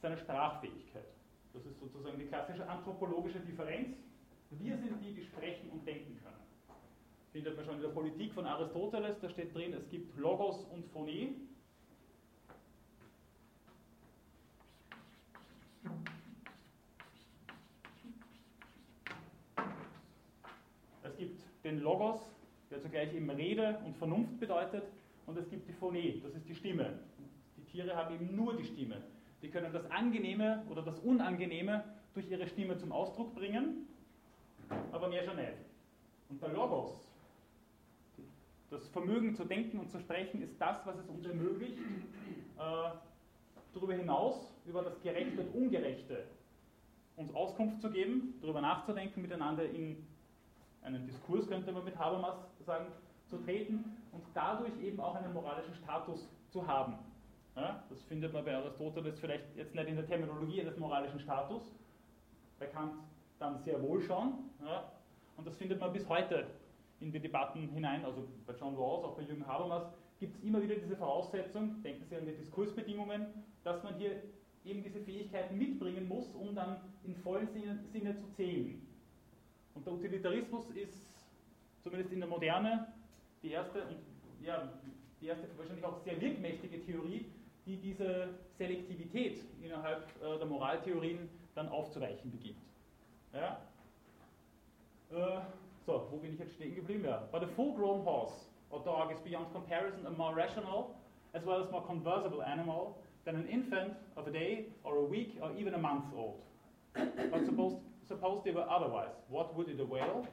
seine Sprachfähigkeit. Das ist sozusagen die klassische anthropologische Differenz. Wir sind die, die sprechen und denken können. Findet man schon in der Politik von Aristoteles, da steht drin, es gibt Logos und Phonie. Es gibt den Logos, der zugleich eben Rede und Vernunft bedeutet, und es gibt die Phonie, das ist die Stimme. Die Tiere haben eben nur die Stimme. Die können das Angenehme oder das Unangenehme durch ihre Stimme zum Ausdruck bringen, aber mehr schon nicht. Und der Logos, das Vermögen zu denken und zu sprechen, ist das, was es uns ermöglicht, äh, darüber hinaus, über das Gerechte und Ungerechte, uns Auskunft zu geben, darüber nachzudenken, miteinander in einen Diskurs, könnte man mit Habermas sagen, zu treten und dadurch eben auch einen moralischen Status zu haben. Ja, das findet man bei Aristoteles vielleicht jetzt nicht in der Terminologie eines moralischen Status, bei Kant dann sehr wohl schon. Ja, und das findet man bis heute in die Debatten hinein, also bei John Rawls, auch bei Jürgen Habermas, gibt es immer wieder diese Voraussetzung, denken Sie an die Diskursbedingungen, dass man hier eben diese Fähigkeiten mitbringen muss, um dann in vollen Sinne, Sinne zu zählen. Und der Utilitarismus ist zumindest in der Moderne die erste und ja, die erste wahrscheinlich auch sehr wirkmächtige Theorie, die diese Selektivität innerhalb äh, der Moraltheorien dann aufzuweichen beginnt. Ja? Äh, so, wo bin ich jetzt stehen geblieben? Ja. But a full-grown horse or dog is beyond comparison a more rational as well as more conversable animal than an infant of a day or a week or even a month old. But suppose, suppose they were otherwise, what would it avail?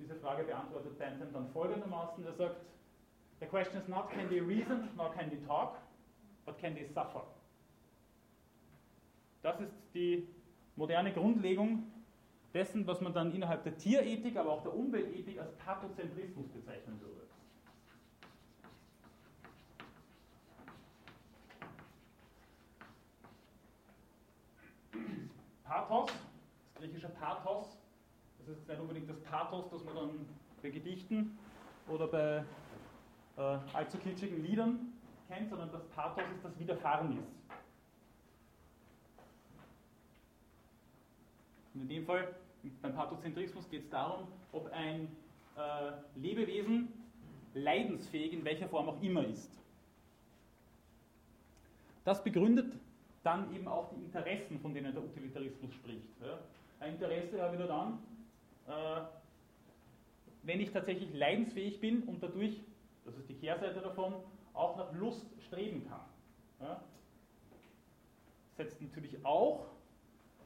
Diese Frage beantwortet Bentham dann folgendermaßen. Er sagt, the question is not can they reason nor can they talk, but can they suffer? Das ist die moderne Grundlegung dessen, was man dann innerhalb der Tierethik, aber auch der Umweltethik als Pathozentrismus bezeichnen würde. Pathos, das griechische Pathos, ist nicht unbedingt das Pathos, das man dann bei Gedichten oder bei äh, allzu kitschigen Liedern kennt, sondern das Pathos ist das Widerfahren. Und in dem Fall, beim Pathozentrismus geht es darum, ob ein äh, Lebewesen leidensfähig in welcher Form auch immer ist. Das begründet dann eben auch die Interessen, von denen der Utilitarismus spricht. Ja. Ein Interesse habe ich nur dann, wenn ich tatsächlich leidensfähig bin und dadurch, das ist die Kehrseite davon, auch nach Lust streben kann. Ja. Setzt natürlich auch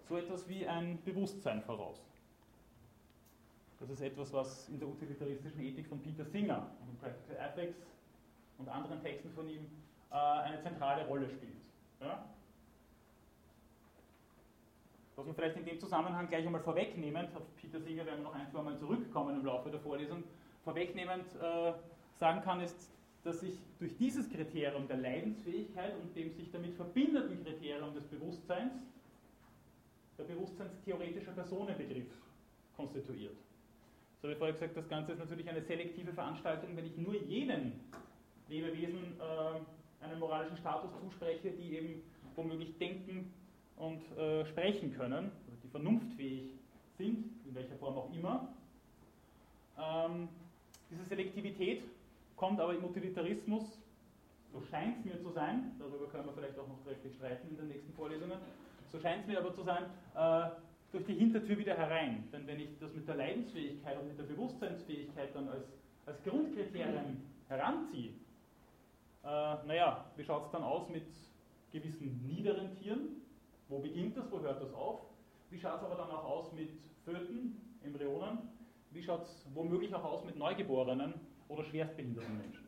so etwas wie ein Bewusstsein voraus. Das ist etwas, was in der utilitaristischen Ethik von Peter Singer und Practical Ethics und anderen Texten von ihm äh, eine zentrale Rolle spielt. Ja? Was man vielleicht in dem Zusammenhang gleich einmal vorwegnehmend, auf Peter Singer werden wir noch ein, zwei Mal zurückkommen im Laufe der Vorlesung, vorwegnehmend äh, sagen kann, ist, dass sich durch dieses Kriterium der Leidensfähigkeit und dem sich damit verbindenden Kriterium des Bewusstseins der bewusstseinstheoretische Personenbegriff konstituiert. So wie vorher gesagt, das Ganze ist natürlich eine selektive Veranstaltung, wenn ich nur jenen Lebewesen äh, einen moralischen Status zuspreche, die eben womöglich denken und äh, sprechen können, also die vernunftfähig sind, in welcher Form auch immer. Ähm, diese Selektivität kommt aber im Utilitarismus, so scheint es mir zu sein, darüber können wir vielleicht auch noch trefflich streiten in den nächsten Vorlesungen, so scheint es mir aber zu sein, äh, durch die Hintertür wieder herein. Denn wenn ich das mit der Leidensfähigkeit und mit der Bewusstseinsfähigkeit dann als, als Grundkriterien heranziehe, äh, naja, wie schaut es dann aus mit gewissen niederen Tieren? Wo beginnt das, wo hört das auf? Wie schaut es aber dann auch aus mit Föten, Embryonen? Wie schaut es womöglich auch aus mit Neugeborenen oder schwerstbehinderten Menschen?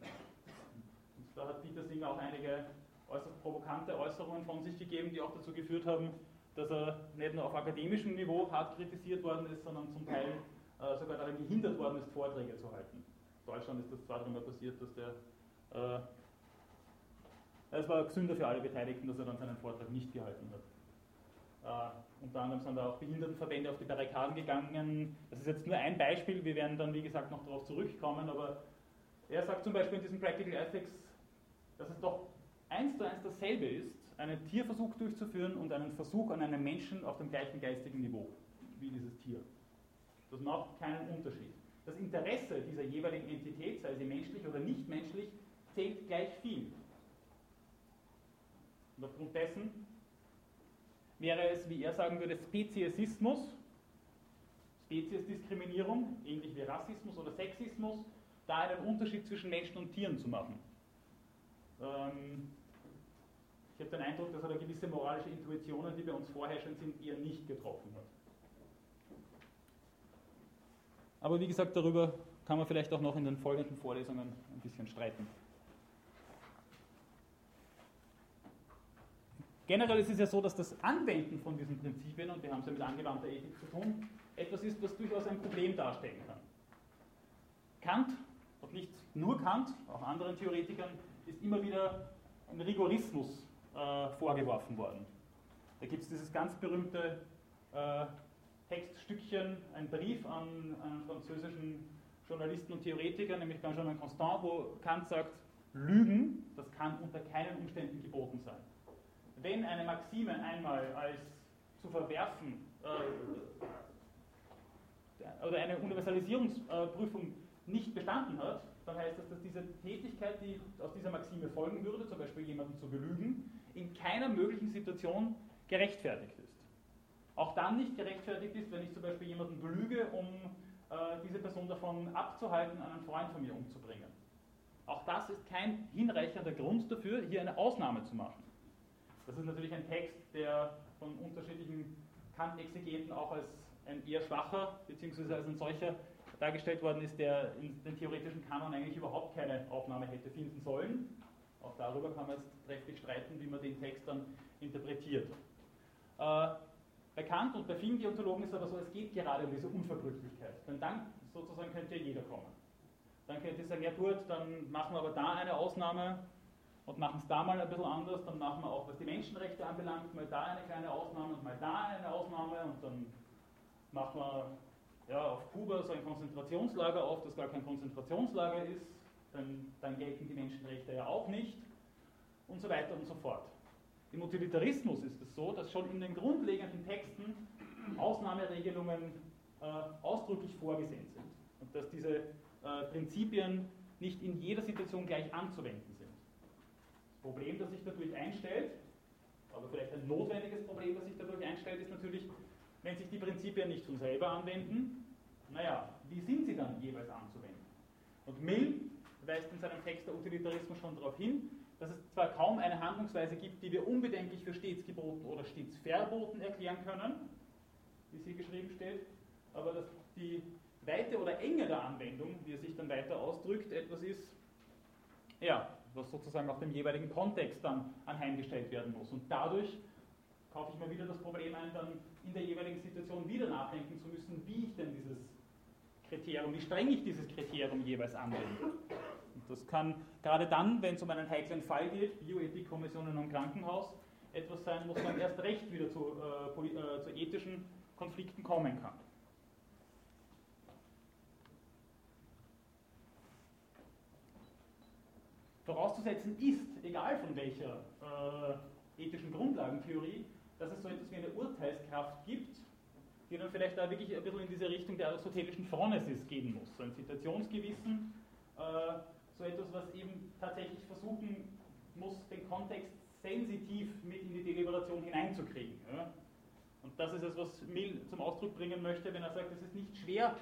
Und da hat Peter Singer auch einige äußerst provokante Äußerungen von sich gegeben, die auch dazu geführt haben, dass er nicht nur auf akademischem Niveau hart kritisiert worden ist, sondern zum Teil äh, sogar daran gehindert worden ist, Vorträge zu halten. In Deutschland ist das zwar dreimal passiert, dass der äh, es war gesünder für alle Beteiligten, dass er dann seinen Vortrag nicht gehalten hat. Uh, unter anderem sind da auch Behindertenverbände auf die Barrikaden gegangen. Das ist jetzt nur ein Beispiel, wir werden dann, wie gesagt, noch darauf zurückkommen, aber er sagt zum Beispiel in diesem Practical Ethics, dass es doch eins zu eins dasselbe ist, einen Tierversuch durchzuführen und einen Versuch an einem Menschen auf dem gleichen geistigen Niveau wie dieses Tier. Das macht keinen Unterschied. Das Interesse dieser jeweiligen Entität, sei sie menschlich oder nicht menschlich, zählt gleich viel. Und aufgrund dessen wäre es, wie er sagen würde, Speziesismus, Speziesdiskriminierung, ähnlich wie Rassismus oder Sexismus, da einen Unterschied zwischen Menschen und Tieren zu machen. Ähm, ich habe den Eindruck, dass er da gewisse moralische Intuitionen, die bei uns vorherrschend sind, eher nicht getroffen hat. Aber wie gesagt, darüber kann man vielleicht auch noch in den folgenden Vorlesungen ein bisschen streiten. Generell ist es ja so, dass das Anwenden von diesen Prinzipien, und wir haben es ja mit angewandter Ethik zu tun, etwas ist, was durchaus ein Problem darstellen kann. Kant, und nicht nur Kant, auch anderen Theoretikern, ist immer wieder ein Rigorismus äh, vorgeworfen worden. Da gibt es dieses ganz berühmte äh, Textstückchen, ein Brief an einen französischen Journalisten und Theoretiker, nämlich Benjamin Constant, wo Kant sagt, Lügen, das kann unter keinen Umständen geboten sein. Wenn eine Maxime einmal als zu verwerfen äh, oder eine Universalisierungsprüfung nicht bestanden hat, dann heißt das, dass diese Tätigkeit, die aus dieser Maxime folgen würde, zum Beispiel jemanden zu belügen, in keiner möglichen Situation gerechtfertigt ist. Auch dann nicht gerechtfertigt ist, wenn ich zum Beispiel jemanden belüge, um äh, diese Person davon abzuhalten, einen Freund von mir umzubringen. Auch das ist kein hinreichender Grund dafür, hier eine Ausnahme zu machen. Das ist natürlich ein Text, der von unterschiedlichen Kant-Exegeten auch als ein eher schwacher, beziehungsweise als ein solcher dargestellt worden ist, der in den theoretischen Kanon eigentlich überhaupt keine Aufnahme hätte finden sollen. Auch darüber kann man jetzt trefflich streiten, wie man den Text dann interpretiert. Äh, bei Kant und bei vielen Deontologen ist aber so, es geht gerade um diese Unverbrüchlichkeit. Denn dann sozusagen könnte ja jeder kommen. Dann könnte ich sagen, ja gut, dann machen wir aber da eine Ausnahme und machen es da mal ein bisschen anders. Dann machen wir auch, was die Menschenrechte anbelangt, mal da eine kleine Ausnahme und mal da eine Ausnahme und dann machen wir ja, auf Kuba so ein Konzentrationslager auf, das gar kein Konzentrationslager ist, dann, dann gelten die Menschenrechte ja auch nicht und so weiter und so fort. Im Utilitarismus ist es so, dass schon in den grundlegenden Texten Ausnahmeregelungen äh, ausdrücklich vorgesehen sind und dass diese äh, Prinzipien nicht in jeder Situation gleich anzuwenden sind. Problem, das sich dadurch einstellt, aber vielleicht ein notwendiges Problem, das sich dadurch einstellt, ist natürlich, wenn sich die Prinzipien nicht von selber anwenden, naja, wie sind sie dann jeweils anzuwenden? Und Mill weist in seinem Text der Utilitarismus schon darauf hin, dass es zwar kaum eine Handlungsweise gibt, die wir unbedenklich für stets geboten oder stets verboten erklären können, wie sie geschrieben steht, aber dass die Weite oder Enge der Anwendung, wie er sich dann weiter ausdrückt, etwas ist, ja, was sozusagen auch dem jeweiligen Kontext dann anheimgestellt werden muss. Und dadurch kaufe ich mir wieder das Problem ein, dann in der jeweiligen Situation wieder nachdenken zu müssen, wie ich denn dieses Kriterium, wie streng ich dieses Kriterium jeweils anwende. Und das kann gerade dann, wenn es um einen heiklen Fall geht, Bioethikkommissionen und Krankenhaus, etwas sein, wo man erst recht wieder zu, äh, äh, zu ethischen Konflikten kommen kann. Vorauszusetzen ist, egal von welcher äh, ethischen Grundlagentheorie, dass es so etwas wie eine Urteilskraft gibt, die dann vielleicht da wirklich ein bisschen in diese Richtung der aristotelischen Phronesis gehen muss. So ein Situationsgewissen, äh, so etwas, was eben tatsächlich versuchen muss, den Kontext sensitiv mit in die Deliberation hineinzukriegen. Ja? Und das ist es, was Mill zum Ausdruck bringen möchte, wenn er sagt, es ist nicht schwer,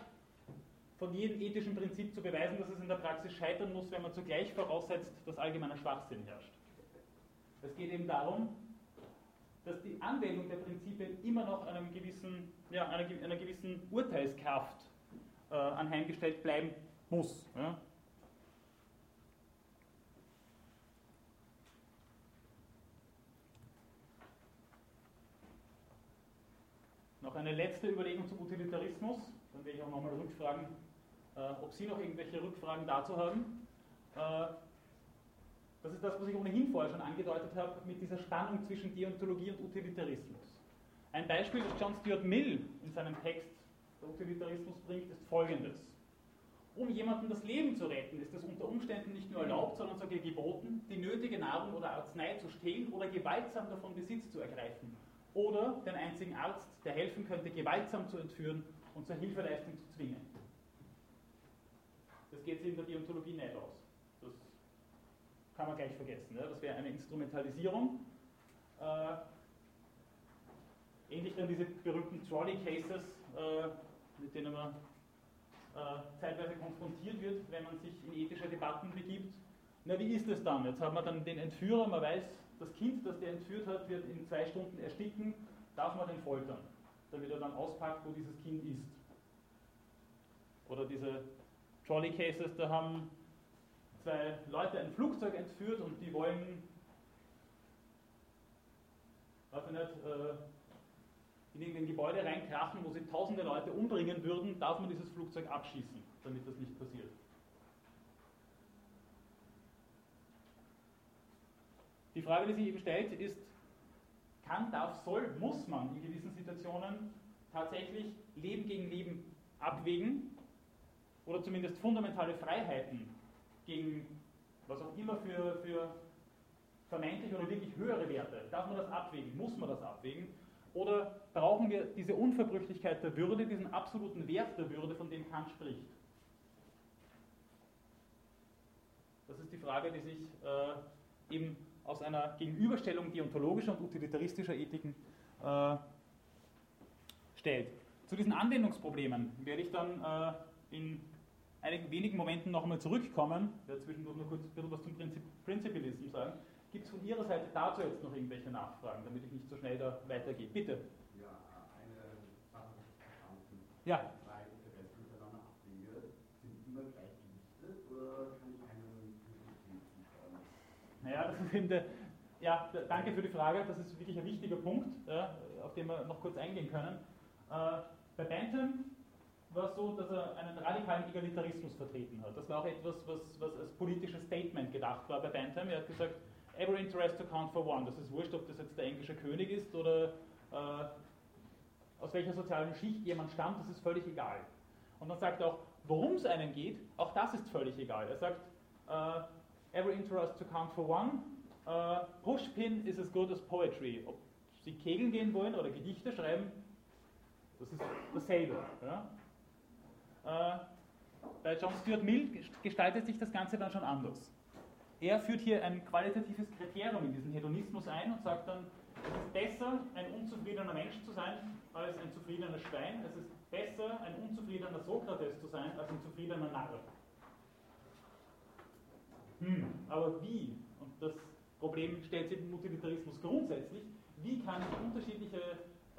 von jedem ethischen Prinzip zu beweisen, dass es in der Praxis scheitern muss, wenn man zugleich voraussetzt, dass allgemeiner Schwachsinn herrscht. Es geht eben darum, dass die Anwendung der Prinzipien immer noch einem gewissen, ja, einer, einer gewissen Urteilskraft äh, anheimgestellt bleiben muss. Ja. Noch eine letzte Überlegung zum Utilitarismus, dann werde ich auch nochmal rückfragen, ob Sie noch irgendwelche Rückfragen dazu haben. Äh, das ist das, was ich ohnehin vorher schon angedeutet habe, mit dieser Spannung zwischen Deontologie und Utilitarismus. Ein Beispiel, das John Stuart Mill in seinem Text der Utilitarismus bringt, ist folgendes. Um jemandem das Leben zu retten, ist es unter Umständen nicht nur erlaubt, sondern sogar geboten, die nötige Nahrung oder Arznei zu stehlen oder gewaltsam davon Besitz zu ergreifen. Oder den einzigen Arzt, der helfen könnte, gewaltsam zu entführen und zur Hilfeleistung zu zwingen. Das geht sich in der Deontologie nicht aus kann man gleich vergessen. Ja? Das wäre eine Instrumentalisierung. Äh, ähnlich dann diese berühmten Trolley Cases, äh, mit denen man äh, zeitweise konfrontiert wird, wenn man sich in ethische Debatten begibt. Na, wie ist es dann? Jetzt hat man dann den Entführer, man weiß, das Kind, das der entführt hat, wird in zwei Stunden ersticken, darf man den foltern, damit er dann auspackt, wo dieses Kind ist. Oder diese Trolley Cases, da haben zwei Leute ein Flugzeug entführt und die wollen, weiß ich nicht, äh, in irgendein Gebäude reinkrachen, wo sie tausende Leute umbringen würden, darf man dieses Flugzeug abschießen, damit das nicht passiert. Die Frage, die sich eben stellt, ist, kann, darf, soll, muss man in gewissen Situationen tatsächlich Leben gegen Leben abwägen oder zumindest fundamentale Freiheiten gegen was auch immer für, für vermeintlich oder wirklich höhere Werte. Darf man das abwägen? Muss man das abwägen? Oder brauchen wir diese Unverbrüchlichkeit der Würde, diesen absoluten Wert der Würde, von dem Kant spricht? Das ist die Frage, die sich äh, eben aus einer Gegenüberstellung deontologischer und utilitaristischer Ethiken äh, stellt. Zu diesen Anwendungsproblemen werde ich dann äh, in einigen wenigen Momenten noch einmal zurückkommen, ich werde zwischendurch noch kurz ein bisschen was zum Prinzip, Prinzipialismus sagen. Gibt es von Ihrer Seite dazu jetzt noch irgendwelche Nachfragen, damit ich nicht so schnell da weitergehe? Bitte. Ja, eine Sache verstanden. Ja. Zwei Interessen miteinander abwäge, sind immer gleich gewichtet oder kann ich einen? Naja, das ist eben der, ja, danke für die Frage, das ist wirklich ein wichtiger Punkt, auf den wir noch kurz eingehen können. Äh, bei Bentham war es so, dass er einen radikalen Egalitarismus vertreten hat. Das war auch etwas, was, was als politisches Statement gedacht war bei Bentham. Er hat gesagt, every interest to count for one. Das ist wurscht, ob das jetzt der englische König ist oder äh, aus welcher sozialen Schicht jemand stammt, das ist völlig egal. Und dann sagt er auch, worum es einem geht, auch das ist völlig egal. Er sagt, uh, every interest to count for one, uh, pushpin is as good as poetry. Ob Sie kegeln gehen wollen oder Gedichte schreiben, Das ist dasselbe. Ja? Äh, bei John Stuart Mill gestaltet sich das Ganze dann schon anders. Er führt hier ein qualitatives Kriterium in diesen Hedonismus ein und sagt dann, es ist besser, ein unzufriedener Mensch zu sein, als ein zufriedener Schwein. Es ist besser, ein unzufriedener Sokrates zu sein, als ein zufriedener Narr. Hm, aber wie? Und das Problem stellt sich im Utilitarismus grundsätzlich. Wie kann ich unterschiedliche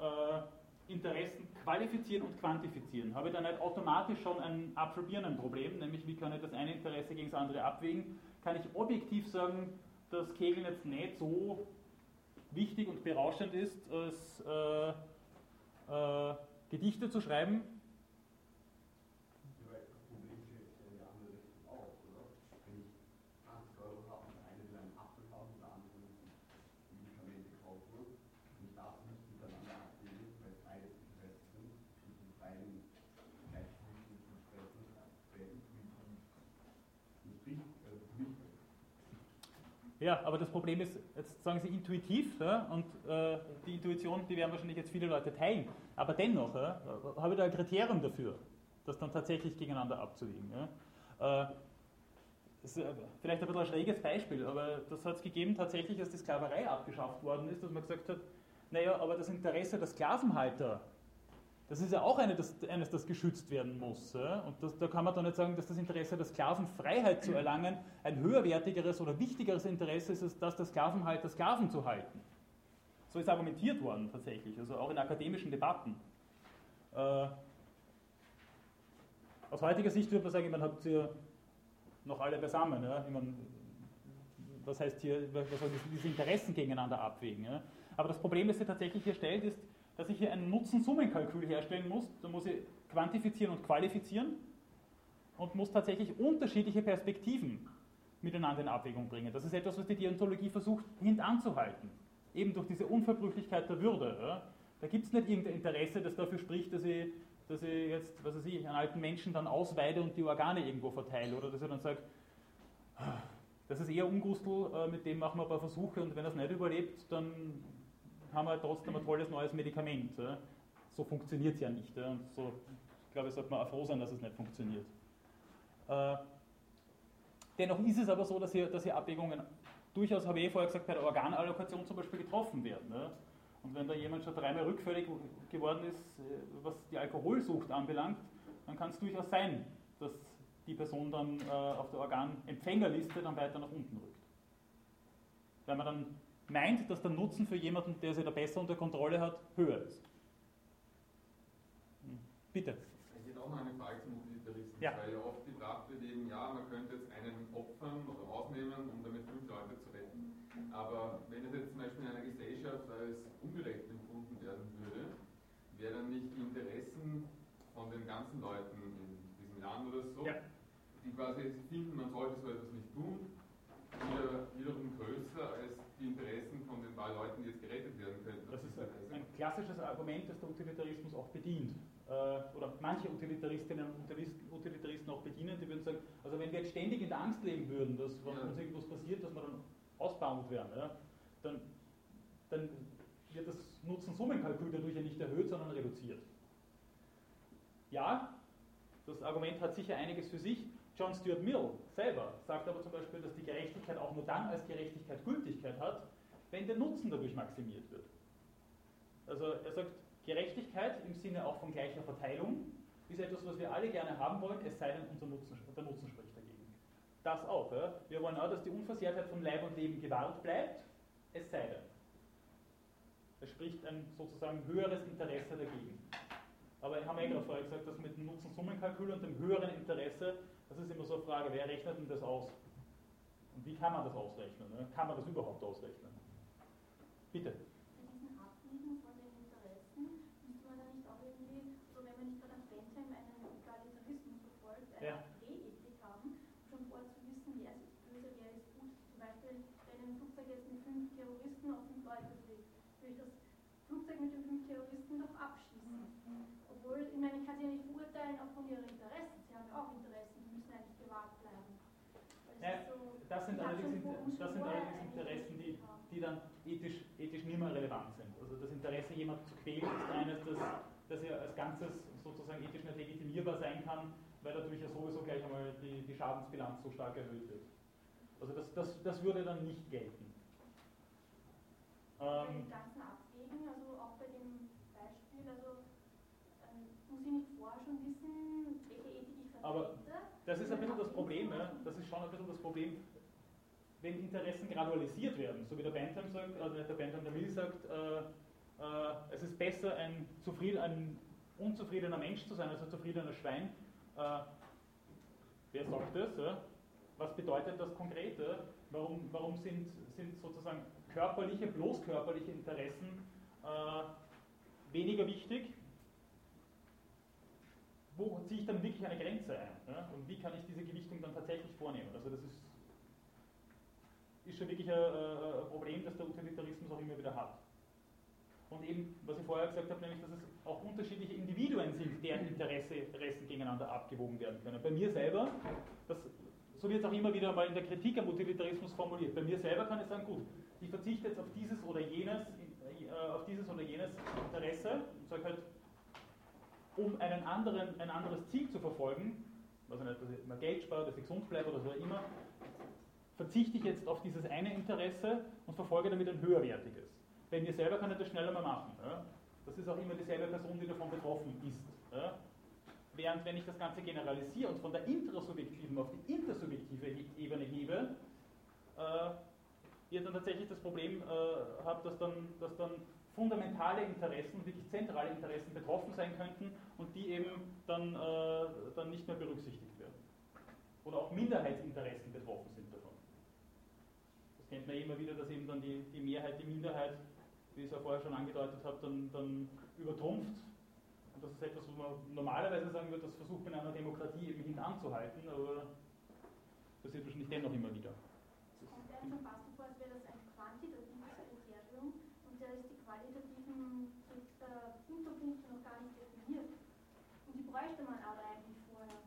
äh, Interessen qualifizieren und quantifizieren? Habe ich dann nicht automatisch schon ein Apfel-Birnen-Problem, nämlich wie kann ich das eine Interesse gegen das andere abwägen? Kann ich objektiv sagen, dass Kegeln jetzt nicht so wichtig und berauschend ist, als äh, äh, Gedichte zu schreiben, Ja, aber das Problem ist, jetzt sagen Sie intuitiv, ja, und äh, die Intuition, die werden wahrscheinlich jetzt viele Leute teilen, aber dennoch ja, habe ich da ein Kriterium dafür, das dann tatsächlich gegeneinander abzuwiegen. Ja. Äh, ist vielleicht ein bisschen ein schräges Beispiel, aber das hat es gegeben tatsächlich, als die Sklaverei abgeschafft worden ist, dass man gesagt hat, naja, aber das Interesse der Sklavenhalter das ist ja auch eine, das, eines, das geschützt werden muss. Ja? Und das, da kann man doch nicht sagen, dass das Interesse der Sklaven, Freiheit zu erlangen, ein höherwertigeres oder wichtigeres Interesse ist, als das der Sklavenhalter, Sklaven zu halten. So ist argumentiert worden tatsächlich, also auch in akademischen Debatten. Äh, aus heutiger Sicht würde man sagen, man hat hier noch alle beisammen. Ja? Meine, was heißt hier, was soll diese Interessen gegeneinander abwägen? Ja? Aber das Problem, das sich tatsächlich hier stellt, ist, dass ich hier ein Nutzen-Summen-Kalkül herstellen muss. Da muss ich quantifizieren und qualifizieren und muss tatsächlich unterschiedliche Perspektiven miteinander in Abwägung bringen. Das ist etwas, was die Deontologie versucht hintanzuhalten. Eben durch diese Unverbrüchlichkeit der Würde. Ja. Da gibt es nicht irgendein Interesse, das dafür spricht, dass ich, dass ich jetzt, was weiß ich, einen alten Menschen dann ausweide und die Organe irgendwo verteile. Oder dass ich dann sage, das ist eher Ungustel, äh, mit dem machen wir ein paar Versuche und wenn es nicht überlebt, dann haben wir trotzdem ein tolles neues Medikament. So funktioniert es ja nicht. So, ich glaube, sollte man auch froh sein, dass es nicht funktioniert. Äh, dennoch ist es aber so, dass hier, dass hier Abwägungen durchaus, habe ich eh vorher gesagt, bei der Organallokation zum Beispiel getroffen werden. Und wenn da jemand schon dreimal rückfällig geworden ist, äh, was die Alkoholsucht anbelangt, dann kann es durchaus sein, dass die Person dann äh, auf der Organempfängerliste dann weiter nach unten rückt. Weil man dann meint, dass der Nutzen für jemanden, der sich da besser unter Kontrolle hat, höher ist. Hm. Bitte. Ich hätte auch noch eine Frage zum Utilitaristen, ja. weil ja oft gebracht wird eben, ja, man könnte jetzt einen opfern oder rausnehmen, um damit fünf Leute zu retten. Aber wenn es jetzt zum Beispiel in einer Gesellschaft als ungerecht empfunden werden würde, wäre dann nicht die Interessen von den ganzen Leuten in diesem Land oder so, ja. die quasi finden, man sollte so etwas nicht tun, wieder, wiederum größer als die Interessen von den paar Leuten, die jetzt gerettet werden könnten. Das ist ein klassisches Argument, das der Utilitarismus auch bedient. Äh, oder manche Utilitaristinnen und Utilitaristen auch bedienen, die würden sagen, also wenn wir jetzt ständig in der Angst leben würden, dass wenn ja. uns irgendwas passiert, dass wir dann ausbauend werden, ja, dann, dann wird das Nutzen-Summen-Kalkül dadurch ja nicht erhöht, sondern reduziert. Ja, das Argument hat sicher einiges für sich, John Stuart Mill selber sagt aber zum Beispiel, dass die Gerechtigkeit auch nur dann als Gerechtigkeit Gültigkeit hat, wenn der Nutzen dadurch maximiert wird. Also er sagt, Gerechtigkeit im Sinne auch von gleicher Verteilung ist etwas, was wir alle gerne haben wollen, es sei denn, unser Nutzen, der Nutzen spricht dagegen. Das auch. Ja? Wir wollen auch, dass die Unversehrtheit von Leib und Leben gewahrt bleibt, es sei denn. Es spricht ein sozusagen höheres Interesse dagegen. Aber ich habe ja gerade vorher gesagt, dass mit dem Nutzen-Summen-Kalkül und dem höheren Interesse das ist immer so eine Frage, wer rechnet denn das aus? Und wie kann man das ausrechnen? Ne? Kann man das überhaupt ausrechnen? Bitte. Bei diesen Abwiegen von den Interessen müsste man dann nicht auch irgendwie, so wenn man nicht gerade am Bentheim einen Egalitarismus verfolgt, eine ja. Drehethik haben, schon vorher zu wissen, wer ist böse, wer ist gut. Zum Beispiel, wenn ein Flugzeug jetzt mit fünf Terroristen auf fünf Leute fliegt, würde ich das Flugzeug mit den fünf Terroristen doch abschießen. Obwohl, ich meine, ich kann sie ja nicht beurteilen aufgrund ihrer Interessen. Sie haben ja auch Interessen das sind allerdings, das sind allerdings Interessen, die, mehr relevant sind. Also das Interesse, jemanden zu quälen, ist eines, das dass er als Ganzes sozusagen ethisch nicht legitimierbar sein kann, weil dadurch ja sowieso gleich einmal die, die Schadensbilanz so stark erhöht wird. Also das, das, das würde dann nicht gelten. Bei den ganzen Abwägen, also auch bei dem Beispiel, also ähm, muss ich nicht vorher schon wissen, welche Ethik ich vertrete? Aber das ist ein bisschen das Problem, ja? das ist schon ein bisschen das Problem, wenn Interessen gradualisiert werden, so wie der Bentham sagt, also der Bentham der Mill sagt, äh, äh, es ist besser, ein, zufrieden, ein unzufriedener Mensch zu sein, als ein zufriedener Schwein. Äh, wer sagt das? Ja? Was bedeutet das konkret? Ja? Warum, warum sind, sind, sozusagen körperliche, bloß körperliche Interessen äh, weniger wichtig? Wo ziehe ich dann wirklich eine Grenze ein? Ja? Und wie kann ich diese Gewichtung dann tatsächlich vornehmen? Also das ist, ist schon wirklich ein, ein Problem, das der Utilitarismus auch immer wieder hat. Und eben, was ich vorher gesagt habe, nämlich, dass es auch unterschiedliche Individuen sind, deren Interessen gegeneinander abgewogen werden können. Bei mir selber, das, so wird es auch immer wieder mal in der Kritik am Utilitarismus formuliert. Bei mir selber kann ich sagen, gut, ich verzichte jetzt auf dieses oder jenes, äh, auf dieses oder jenes Interesse und sage halt, um einen anderen, ein anderes Ziel zu verfolgen, also nicht, dass ich mal Geld spare, dass ich gesund bleibe oder so immer, verzichte ich jetzt auf dieses eine Interesse und verfolge damit ein höherwertiges. Bei mir selber kann ich das schneller mal machen. Ja? Das ist auch immer dieselbe Person, die davon betroffen ist. Ja? Während wenn ich das Ganze generalisiere und von der intrasubjektiven auf die intersubjektive Ebene hebe, äh, ihr dann tatsächlich das Problem äh, habt, dass dann, dass dann fundamentale Interessen, wirklich zentrale Interessen betroffen sein könnten und die eben dann, äh, dann nicht mehr berücksichtigt werden. Oder auch Minderheitsinteressen betroffen sind davon. Kennt man immer wieder, dass eben dann die, die Mehrheit die Minderheit wie ich es ja vorher schon angedeutet habe, dann, dann übertrumpft. Und das ist etwas, wo man normalerweise sagen würde, das versucht man in einer Demokratie eben hintanzuhalten, aber passiert wahrscheinlich dennoch immer wieder. Das ein quantitatives Kriterium und da ist die qualitativen äh, Unterpunkte noch gar nicht definiert. Und die bräuchte man aber eigentlich vorher,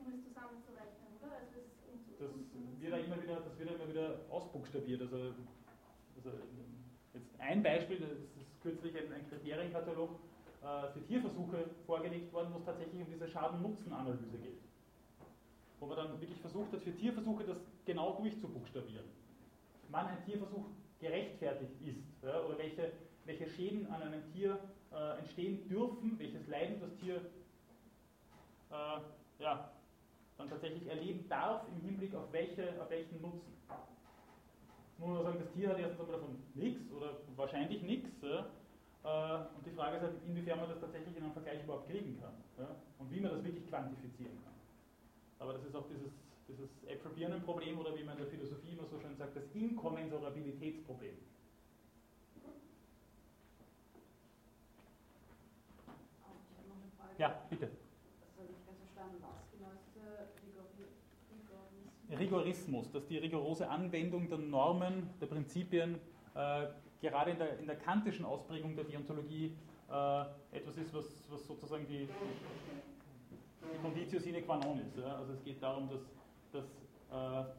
um es zusammenzurechnen, oder? Also das, das wird immer wieder, das wird immer wieder ausbuchstabiert. Also, also ein Beispiel, das ist kürzlich ein, ein Kriterienkatalog äh, für Tierversuche vorgelegt worden, wo es tatsächlich um diese Schaden-Nutzen-Analyse geht. Wo man dann wirklich versucht hat, für Tierversuche das genau durchzubuchstabieren. Wann ein Tierversuch gerechtfertigt ist ja, oder welche, welche Schäden an einem Tier äh, entstehen dürfen, welches Leiden das Tier äh, ja, dann tatsächlich erleben darf im Hinblick auf, welche, auf welchen Nutzen muss man sagen, das Tier hat erstens einmal davon nichts oder wahrscheinlich nichts. Ja? Äh, und die Frage ist halt, inwiefern man das tatsächlich in einem Vergleich überhaupt kriegen kann ja? und wie man das wirklich quantifizieren kann. Aber das ist auch dieses, dieses Äpfel-Birnen-Problem oder wie man in der Philosophie immer so schön sagt, das Inkommensurabilitätsproblem. Ja, bitte. Rigorismus, dass die rigorose Anwendung der Normen, der Prinzipien, äh, gerade in der, in der, kantischen Ausprägung der Deontologie äh, etwas ist, was, was sozusagen die, die Conditio sine qua non ist. Ja? Also es geht darum, dass, dass äh,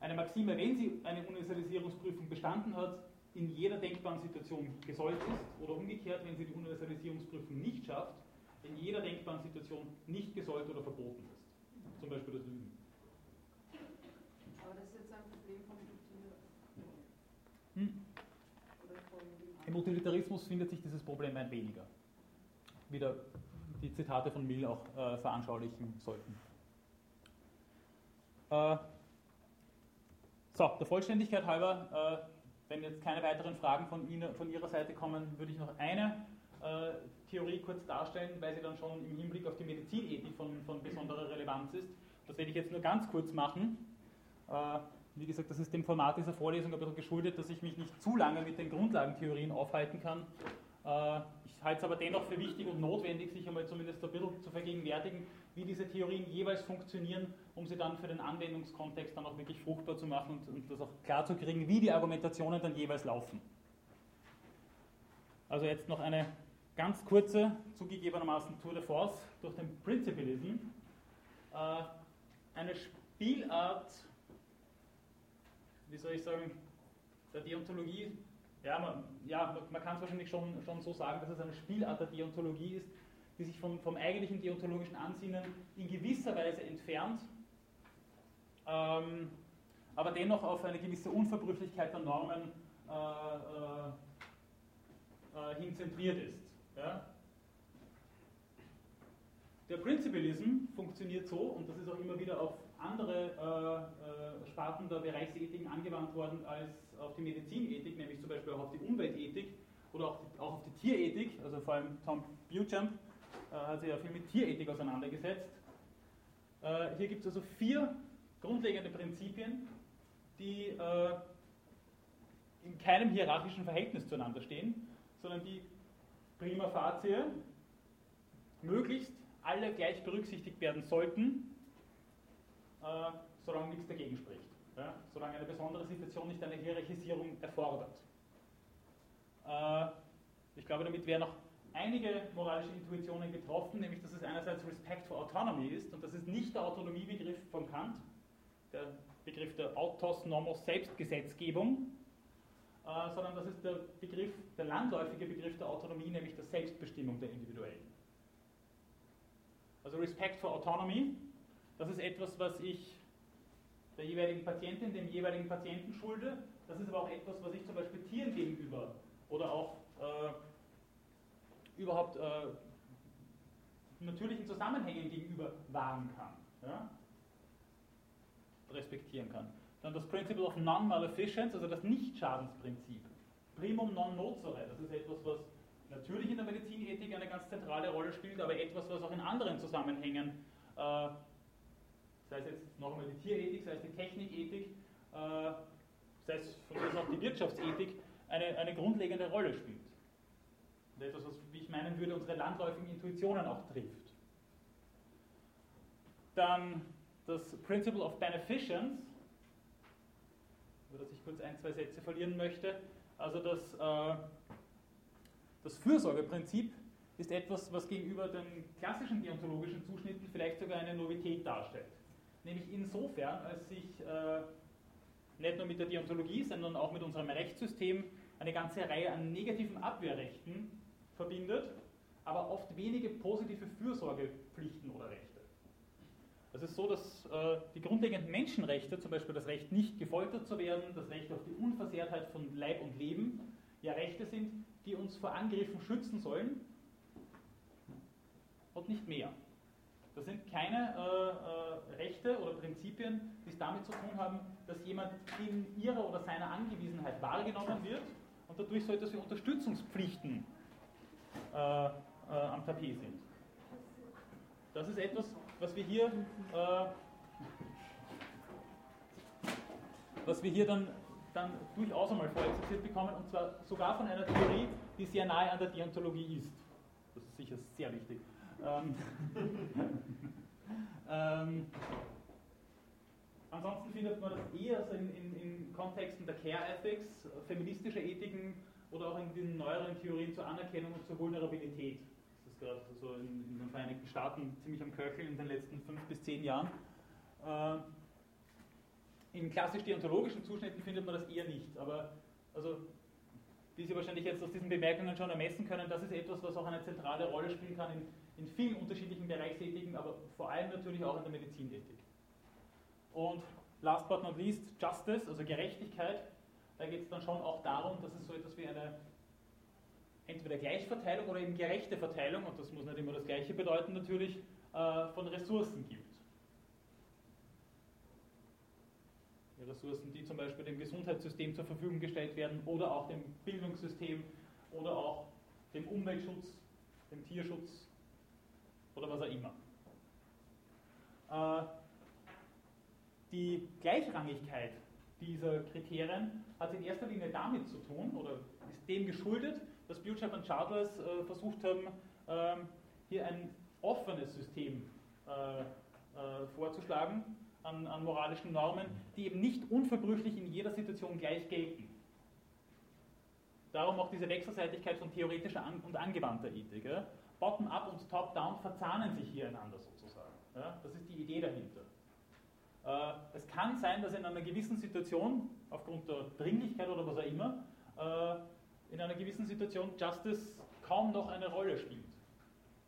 eine Maxime, wenn sie eine Universalisierungsprüfung bestanden hat, in jeder denkbaren Situation gesollt ist oder umgekehrt, wenn sie die Universalisierungsprüfung nicht schafft, in jeder denkbaren Situation nicht gesollt oder verboten ist. Zum Beispiel das Lügen. Hm. Im Utilitarismus findet sich dieses Problem ein weniger. Wieder die Zitate von Mill auch äh, veranschaulichen sollten. Äh, so, der Vollständigkeit halber, äh, wenn jetzt keine weiteren Fragen von, Ihnen, von Ihrer Seite kommen, würde ich noch eine äh, Theorie kurz darstellen, weil sie dann schon im Hinblick auf die Medizinethik von, von besonderer Relevanz ist. Das werde ich jetzt nur ganz kurz machen. Wie gesagt, das ist dem Format dieser Vorlesung ein bisschen geschuldet, dass ich mich nicht zu lange mit den Grundlagentheorien aufhalten kann. Äh, ich halte es aber dennoch für wichtig und notwendig, sich einmal zumindest ein bisschen zu vergegenwärtigen, wie diese Theorien jeweils funktionieren, um sie dann für den Anwendungskontext dann auch wirklich fruchtbar zu machen und, und das auch klar zu kriegen, wie die Argumentationen dann jeweils laufen. Also jetzt noch eine ganz kurze, zugegebenermaßen Tour de Force durch den Principalism. Äh, eine Spielart wie soll ich sagen, der Deontologie Ja, man, ja, man kann es wahrscheinlich schon, schon so sagen, dass es eine Spielart der Deontologie ist, die sich vom, vom eigentlichen deontologischen Ansinnen in gewisser Weise entfernt, ähm, aber dennoch auf eine gewisse Unverbrüchlichkeit der Normen äh, äh, äh, hin zentriert ist. Ja? Der Principalism funktioniert so, und das ist auch immer wieder auf andere äh, äh, Sparten der Bereichsethiken angewandt worden als auf die Medizinethik, nämlich zum Beispiel auch auf die Umweltethik oder auch, die, auch auf die Tierethik, also vor allem Tom Beauchamp äh, hat sich ja viel mit Tierethik auseinandergesetzt. Äh, hier gibt es also vier grundlegende Prinzipien, die äh, in keinem hierarchischen Verhältnis zueinander stehen, sondern die prima facie möglichst alle gleich berücksichtigt werden sollten, solange nichts dagegen spricht. Ja? Solange eine besondere Situation nicht eine Hierarchisierung erfordert. Äh, ich glaube, damit wären noch einige moralische Intuitionen getroffen, nämlich dass es einerseits Respect for Autonomy ist und das ist nicht der Autonomiebegriff von Kant, der Begriff der Autos Nomos Selbstgesetzgebung, äh, sondern das ist der Begriff, der landläufige Begriff der Autonomie, nämlich der Selbstbestimmung der Individuellen. Also Respect for Autonomy, das ist etwas, was ich der jeweiligen Patientin, dem jeweiligen Patienten schulde. Das ist aber auch etwas, was ich zum Beispiel Tieren gegenüber oder auch äh, überhaupt äh, natürlichen Zusammenhängen gegenüber wahren kann. Ja? Respektieren kann. Dann das Principle of Non-Maleficence, also das Nichtschadensprinzip. Primum non nocere, das ist etwas, was natürlich in der Medizinethik eine ganz zentrale Rolle spielt, aber etwas, was auch in anderen Zusammenhängen, äh, sei es jetzt noch einmal die Tierethik, sei es die Technikethik, äh, sei es von mir auch die Wirtschaftsethik, eine, eine grundlegende Rolle spielt. Und etwas, was, wie ich meinen würde, unsere landläufigen Intuitionen auch trifft. Dann das Principle of Beneficence, über das ich kurz ein, zwei Sätze verlieren möchte. Also das äh, das Fürsorgeprinzip ist etwas, was gegenüber den klassischen deontologischen Zuschnitten vielleicht sogar eine Novität darstellt. Nämlich insofern, als sich äh, nicht nur mit der Deontologie, sondern auch mit unserem Rechtssystem eine ganze Reihe an negativen Abwehrrechten verbindet, aber oft wenige positive Fürsorgepflichten oder Rechte. Es ist so, dass äh, die grundlegenden Menschenrechte, zum Beispiel das Recht nicht gefoltert zu werden, das Recht auf die Unversehrtheit von Leib und Leben, ja Rechte sind, die uns vor Angriffen schützen sollen und nicht mehr. Das sind keine äh, äh, Rechte oder Prinzipien, die es damit zu tun haben, dass jemand in ihrer oder seiner Angewiesenheit wahrgenommen wird und dadurch so etwas wie Unterstützungspflichten äh, äh am Tapet sind. Das ist etwas, was wir hier, äh, was wir hier dann dann durchaus einmal vorexerziert bekommen, und zwar sogar von einer Theorie, die sehr nahe an der Deontologie ist. Das ist sicher sehr wichtig. Ähm, ähm, ansonsten findet man das eher so in, in, in, Kontexten der Care Ethics, feministischer Ethiken oder auch in den neueren Theorien zur Anerkennung und zur Vulnerabilität. Das ist gerade so in, in den Vereinigten Staaten ziemlich am Köcheln in den letzten fünf bis zehn Jahren. Äh, in klassisch-deontologischen Zuschnitten findet man das eher nicht. Aber also, wie Sie wahrscheinlich jetzt aus diesen Bemerkungen schon ermessen können, das ist etwas, was auch eine zentrale Rolle spielen kann in, in vielen unterschiedlichen Bereichsethiken, aber vor allem natürlich auch in der Medizinethik. Und last but not least, Justice, also Gerechtigkeit. Da geht es dann schon auch darum, dass es so etwas wie eine entweder Gleichverteilung oder eben gerechte Verteilung, und das muss nicht immer das Gleiche bedeuten natürlich, äh, von Ressourcen gibt. Ressourcen, die zum Beispiel dem Gesundheitssystem zur Verfügung gestellt werden oder auch dem Bildungssystem oder auch dem Umweltschutz, dem Tierschutz oder was auch immer. Äh, die Gleichrangigkeit dieser Kriterien hat in erster Linie damit zu tun oder ist dem geschuldet, dass Beauchamp und Charters äh, versucht haben, ähm, hier ein offenes System äh, vorzuschlagen, an, an moralischen Normen, die eben nicht unverbrüchlich in jeder Situation gleich gelten. Darum auch diese Wechselseitigkeit von theoretischer und angewandter Ethik. Bottom-up und Top-down verzahnen sich hier einander sozusagen. Ja. Das ist die Idee dahinter. Äh, es kann sein, dass in einer gewissen Situation, aufgrund der Dringlichkeit oder was auch immer, äh, in einer gewissen Situation Justice kaum noch eine Rolle spielt.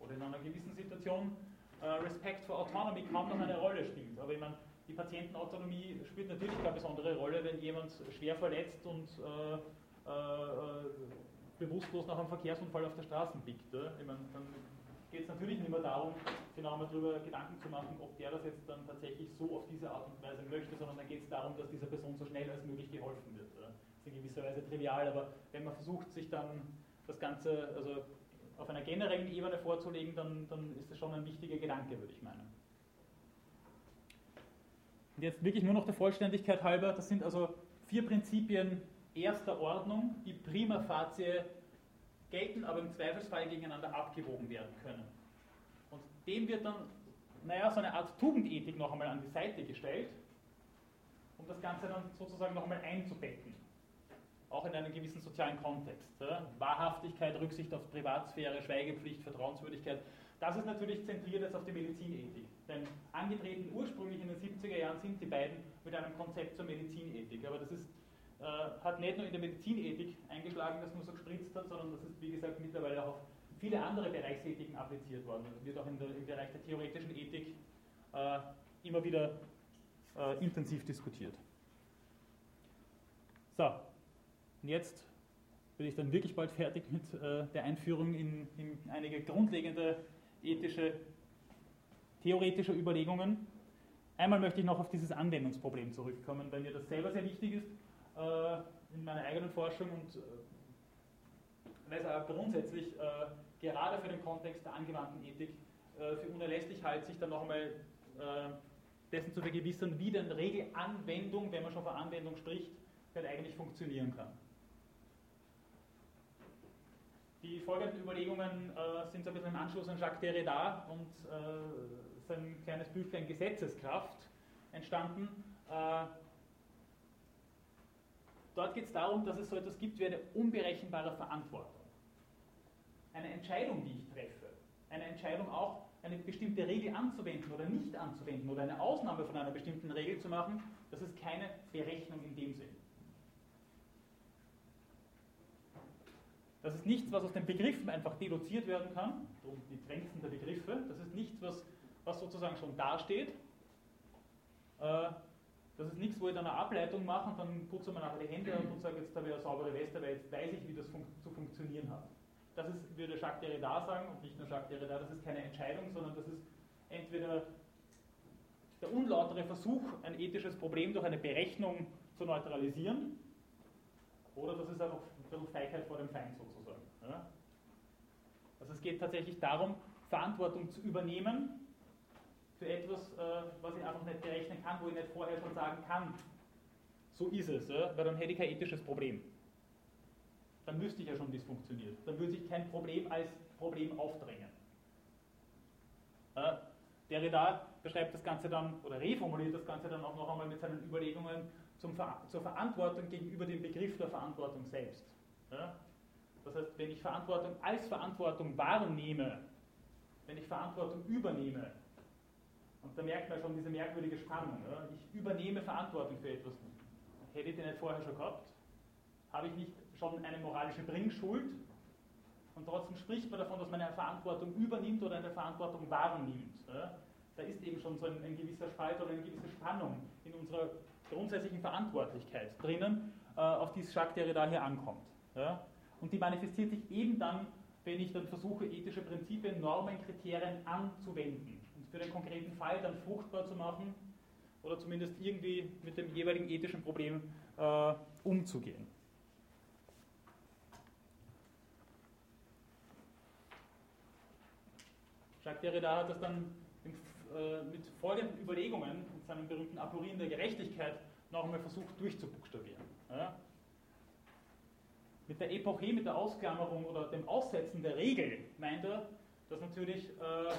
Oder in einer gewissen Situation äh, Respect for Autonomy kaum noch eine Rolle spielt. Aber ich meine, die Patientenautonomie spielt natürlich keine besondere Rolle, wenn jemand schwer verletzt und äh, äh, bewusstlos nach einem Verkehrsunfall auf der Straße biegt. Ich meine, dann geht es natürlich nicht mehr darum, genau einmal darüber Gedanken zu machen, ob der das jetzt dann tatsächlich so auf diese Art und Weise möchte, sondern dann geht es darum, dass dieser Person so schnell als möglich geholfen wird. Das ist in gewisser Weise trivial, aber wenn man versucht, sich dann das Ganze also auf einer generellen Ebene vorzulegen, dann, dann ist das schon ein wichtiger Gedanke, würde ich meinen. Und jetzt wirklich nur noch der Vollständigkeit halber, das sind also vier Prinzipien erster Ordnung, die prima facie gelten, aber im Zweifelsfall gegeneinander abgewogen werden können. Und dem wird dann, naja, so eine Art Tugendethik noch einmal an die Seite gestellt, um das Ganze dann sozusagen noch einmal einzubetten. Auch in einem gewissen sozialen Kontext. Ja? Wahrhaftigkeit, Rücksicht auf Privatsphäre, Schweigepflicht, Vertrauenswürdigkeit. Das ist natürlich zentriert jetzt auf die Medizinethik. Denn angetreten ursprünglich in den 70er Jahren sind die beiden mit einem Konzept zur Medizinethik. Aber das ist äh, hat nicht nur in der Medizinethik eingeschlagen, dass man so gespritzt hat, sondern das ist, wie gesagt, mittlerweile auch auf viele andere Bereichsethiken appliziert worden. Das wird auch der, im Bereich der theoretischen Ethik äh, immer wieder äh, intensiv diskutiert. So, und jetzt bin ich dann wirklich bald fertig mit äh, der Einführung in, in einige grundlegende ethische, theoretische Überlegungen. Einmal möchte ich noch auf dieses Anwendungsproblem zurückkommen, weil mir das selber sehr wichtig ist in meiner eigenen Forschung und äh, weil es auch grundsätzlich äh, gerade für den Kontext der angewandten Ethik für unerlässlich halte, sich dann noch einmal dessen zu vergewissern, wie denn Regelanwendung, wenn man schon von Anwendung spricht, denn eigentlich funktionieren kann. Die folgenden Überlegungen äh, sind so ein bisschen im Anschluss an Jacques Derrida und äh, sein kleines Büchlein Gesetzeskraft entstanden. Äh, Dort geht es darum, dass es so etwas gibt wie eine unberechenbare Verantwortung. Eine Entscheidung, die ich treffe, eine Entscheidung auch, eine bestimmte Regel anzuwenden oder nicht anzuwenden oder eine Ausnahme von einer bestimmten Regel zu machen, das ist keine Berechnung in dem Sinn. Das ist nichts, was aus den Begriffen einfach deduziert werden kann, die drängendsten der Begriffe. Das ist nichts, was, was sozusagen schon dasteht. Äh, das ist nichts, wo ich dann eine Ableitung mache und dann putze mir nachher die Hände und sage, jetzt habe ich eine saubere Weste, weil jetzt weiß ich, wie das fun zu funktionieren hat. Das ist, würde Jacques Derrida sagen, und nicht nur Jacques Derrida, das ist keine Entscheidung, sondern das ist entweder der unlautere Versuch, ein ethisches Problem durch eine Berechnung zu neutralisieren, oder das ist einfach ein bisschen Feigheit vor dem Feind sozusagen. Ja? Also es geht tatsächlich darum, Verantwortung zu übernehmen für etwas, äh, was ich einfach nicht berechnen kann, wo ich nicht vorher schon sagen kann, so ist es, weil dann hätte ich kein ethisches Problem. Dann wüsste ich ja schon, wie es funktioniert. Dann würde sich kein Problem als Problem aufdrängen. Derrida beschreibt das Ganze dann oder reformuliert das Ganze dann auch noch einmal mit seinen Überlegungen zum Ver zur Verantwortung gegenüber dem Begriff der Verantwortung selbst. Das heißt, wenn ich Verantwortung als Verantwortung wahrnehme, wenn ich Verantwortung übernehme, und da merkt man schon diese merkwürdige Spannung. Oder? Ich übernehme Verantwortung für etwas. Hätte ich den nicht vorher schon gehabt? Habe ich nicht schon eine moralische Bringschuld? Und trotzdem spricht man davon, dass man eine Verantwortung übernimmt oder eine Verantwortung wahrnimmt. Ja? Da ist eben schon so ein, ein, gewisser Spalt oder eine gewisse Spannung in unserer grundsätzlichen Verantwortlichkeit drinnen, äh, auf die Jacques Derrida hier ankommt. Ja? Und die manifestiert sich eben dann, wenn ich dann versuche, ethische Prinzipien, Normen, Kriterien anzuwenden für den konkreten Fall dann fruchtbar zu machen oder zumindest irgendwie mit dem jeweiligen ethischen Problem äh, umzugehen. Jacques Derrida hat das dann äh, mit folgenden Überlegungen in seinen berühmten Aporien der Gerechtigkeit noch einmal versucht durchzubuchstabieren. Ja? Mit der Epoche, mit der Ausklammerung oder dem Aussetzen der Regel meint er, dass natürlich äh,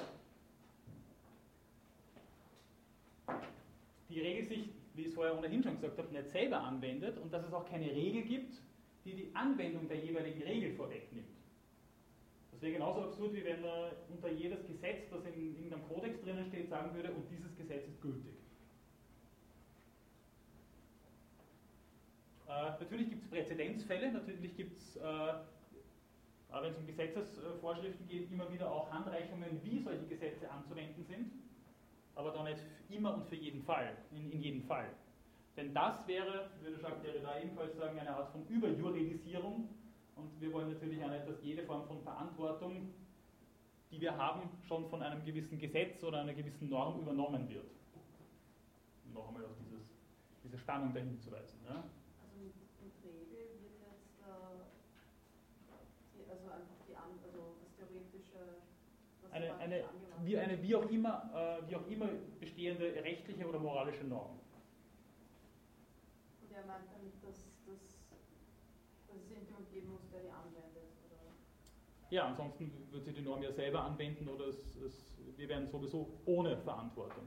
die Regel sich, wie ich es vorher ohnehin schon gesagt habe, nicht selber anwendet und dass es auch keine Regel gibt, die die Anwendung der jeweiligen Regel vorwegnimmt. Das wäre genauso absurd, wie wenn man unter jedes Gesetz, das in irgendeinem Kodex drinnen steht, sagen würde, und dieses Gesetz ist gültig. Äh, natürlich gibt es Präzedenzfälle, natürlich gibt es, äh, wenn es um Gesetzesvorschriften geht, immer wieder auch Handreichungen, wie solche Gesetze anzuwenden sind, aber doch nicht immer und für jeden Fall, in, in jedem Fall. Denn das wäre, würde Jacques Derrida ebenfalls sagen, eine Art von Überjuridisierung und wir wollen natürlich auch nicht, dass jede Form von Verantwortung, die wir haben, schon von einem gewissen Gesetz oder einer gewissen Norm übernommen wird. Um noch einmal auf dieses, diese Spannung dahin zu weisen. Ja? eine, eine, wie, eine wie, auch immer, äh, wie auch immer bestehende rechtliche oder moralische Norm. Und er meint damit, dass, dass, dass es irgendjemand geben muss, der die anwendet? Oder? Ja, ansonsten wird sie die Norm ja selber anwenden oder es, es, wir werden sowieso ohne Verantwortung.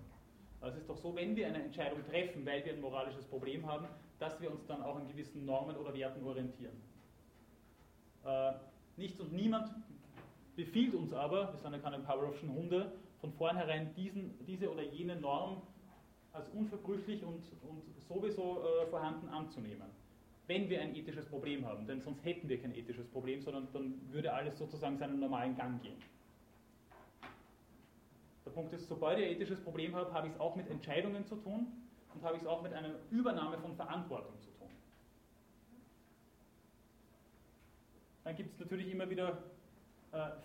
Also es ist doch so, wenn wir eine Entscheidung treffen, weil wir ein moralisches Problem haben, dass wir uns dann auch an gewissen Normen oder Werten orientieren. Äh, nichts und niemand befiehlt uns aber, wir sind ja keine Pavlovschen Hunde, von vornherein diesen, diese oder jene Norm als unverbrüchlich und, und sowieso äh, vorhanden anzunehmen. Wenn wir ein ethisches Problem haben, denn sonst hätten wir kein ethisches Problem, sondern dann würde alles sozusagen seinen normalen Gang gehen. Der Punkt ist, sobald ich ein ethisches Problem habe, habe ich es auch mit Entscheidungen zu tun und habe ich es auch mit einer Übernahme von Verantwortung zu tun. Dann gibt es natürlich immer wieder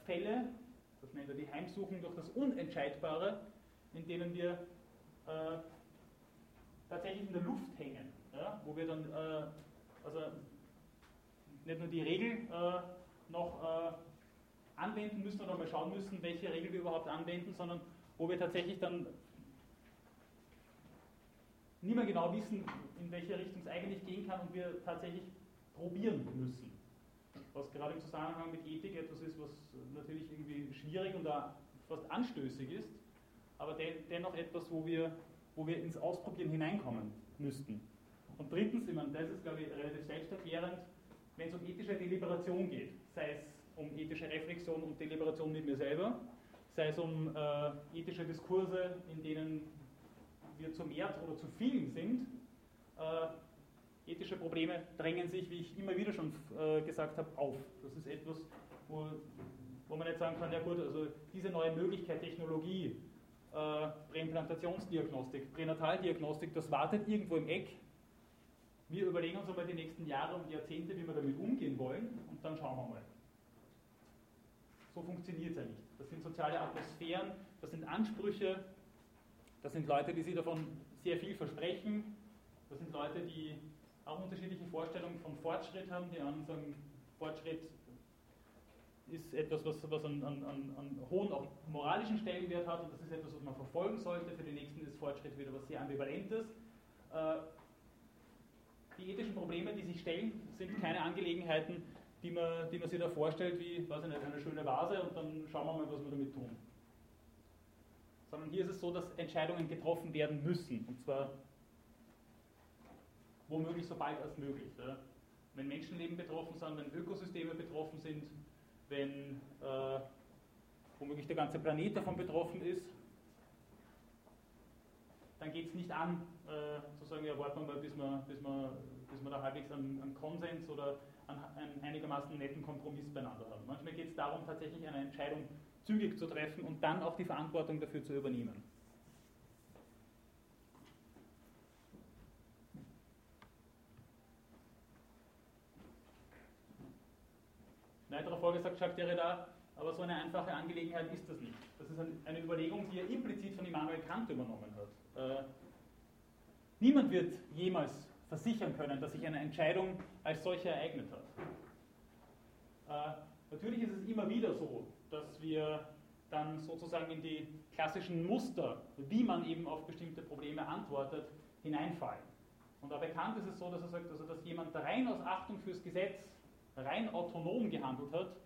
Fälle, das nennt er die Heimsuchung durch das Unentscheidbare, in denen wir äh, tatsächlich in der Luft hängen, ja, wo wir dann äh, also nicht nur die Regel äh, noch äh, anwenden müssen oder mal schauen müssen, welche Regel wir überhaupt anwenden, sondern wo wir tatsächlich dann nicht mehr genau wissen, in welche Richtung es eigentlich gehen kann und wir tatsächlich probieren müssen was gerade im Zusammenhang mit Ethik etwas ist, was natürlich irgendwie schwierig und auch fast anstößig ist, aber den, dennoch etwas, wo wir, wo wir ins Ausprobieren hineinkommen müssten. Und drittens, ich meine, das ist, glaube ich, relativ selbsterklärend, wenn es um ethische Deliberation geht, sei es um ethische Reflexion und Deliberation mit mir selber, sei es um äh, ethische Diskurse, in denen wir zu mehr oder zu vielen sind, äh, ethische Probleme drängen sich, wie ich immer wieder schon äh, gesagt habe, auf. Das ist etwas, wo, wo man nicht sagen kann, ja gut, also diese neue Möglichkeit, Technologie, äh, Präimplantationsdiagnostik, Pränataldiagnostik, das wartet irgendwo im Eck. Wir überlegen uns einmal die nächsten Jahre und Jahrzehnte, wie wir damit umgehen wollen und dann schauen wir mal. So funktioniert es ja nicht. Das sind soziale Atmosphären, das sind Ansprüche, das sind Leute, die sich davon sehr viel versprechen, das sind Leute, die auch unterschiedliche Vorstellungen von Fortschritt haben. Die einen sagen, Fortschritt ist etwas, was, was einen, einen, einen, hohen auch moralischen Stellenwert hat und das ist etwas, was man verfolgen sollte. Für die nächsten ist Fortschritt wieder was sehr Ambivalentes. Äh, die ethischen Probleme, die sich stellen, sind keine Angelegenheiten, die man, die man sich da vorstellt, wie weiß ich nicht, eine schöne Vase und dann schauen wir mal, was wir damit tun. Sondern hier ist es so, dass Entscheidungen getroffen werden müssen. Und zwar womöglich so bald als möglich. Ja. Wenn Menschenleben betroffen sind, wenn Ökosysteme betroffen sind, wenn äh, womöglich der ganze Planet davon betroffen ist, dann geht es nicht an, äh, zu sagen, ja, warten wir mal, bis wir, bis wir, bis wir da halbwegs einen, einen Konsens oder einen, einen, einigermaßen netten Kompromiss beieinander haben. Manchmal geht es darum, tatsächlich eine Entscheidung zügig zu treffen und dann auch die Verantwortung dafür zu übernehmen. Weiterer Folge sagt Jacques Derrida, aber so eine einfache Angelegenheit ist das nicht. Das ist eine Überlegung, die er implizit von Immanuel Kant übernommen hat. Äh, niemand wird jemals versichern können, dass sich eine Entscheidung als solche ereignet hat. Äh, natürlich ist es immer wieder so, dass wir dann sozusagen in die klassischen Muster, wie man eben auf bestimmte Probleme antwortet, hineinfallen. Und auch bekannt ist es so, dass er sagt, also dass jemand rein aus Achtung fürs Gesetz rein autonom gehandelt hat,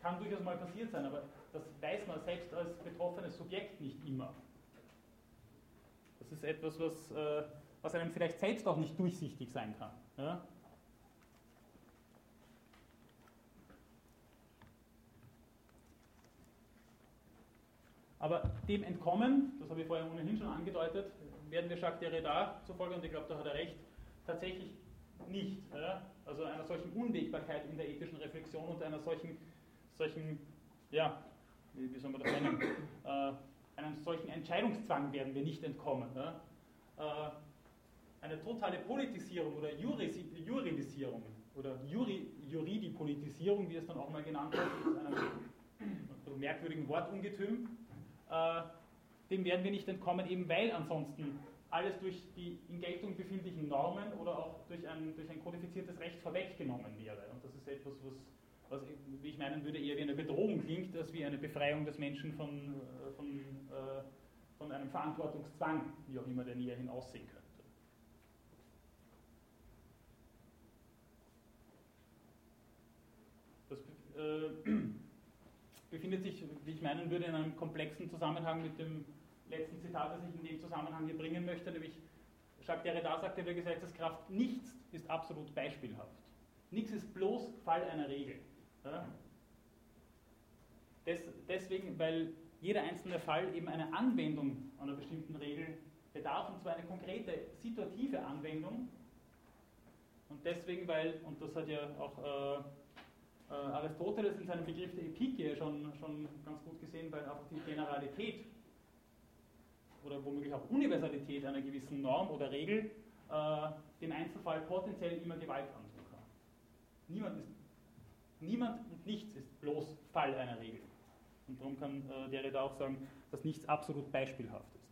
kann durchaus mal passiert sein, aber das weiß man selbst als betroffenes Subjekt nicht immer. Das ist etwas, was, äh, was einem vielleicht selbst auch nicht durchsichtig sein kann. Ja? Aber dem entkommen, das habe ich vorher ohnehin schon angedeutet, werden wir Jacques Derrida zufolge, und ich glaube, da hat er recht, tatsächlich nicht. Ja? Also einer solchen Unwägbarkeit in der ethischen Reflexion und einer solchen, solchen ja, wie, wie soll man das nennen, äh, einem solchen Entscheidungszwang werden wir nicht entkommen. Äh, eine totale Politisierung oder Juris, Juridisierung oder Juri, Juridipolitisierung, wie es dann auch mal genannt wird, ist einem merkwürdigen Wortungetüm, äh, dem werden wir nicht entkommen, eben weil ansonsten alles durch die in Geltung befindlichen Normen oder auch durch ein, durch ein kodifiziertes Recht vorweggenommen wäre. Und das ist etwas, was, was, wie ich meinen würde, eher wie eine Bedrohung klingt, als wie eine Befreiung des Menschen von, äh, von, äh, von einem Verantwortungszwang, wie auch immer der näher hin aussehen könnte. Das äh, befindet sich, wie ich meinen würde, in einem komplexen Zusammenhang mit dem letzten Zitat, das ich in dem Zusammenhang hier bringen möchte, nämlich Jacques Derrida sagte der Gesetzeskraft, nichts ist absolut beispielhaft. Nichts ist bloß Fall einer Regel. Ja? Des, deswegen, weil jeder einzelne Fall eben eine Anwendung einer bestimmten Regel bedarf, und zwar eine konkrete situative Anwendung. Und deswegen, weil, und das hat ja auch äh, äh, Aristoteles in seinem Begriff der Epike schon, schon ganz gut gesehen, weil auch die Generalität oder womöglich auch Universalität einer gewissen Norm oder Regel äh, dem Einzelfall potenziell immer Gewalt antun kann. Niemand, ist, niemand und nichts ist bloß Fall einer Regel. Und darum kann äh, Derrida auch sagen, dass nichts absolut beispielhaft ist.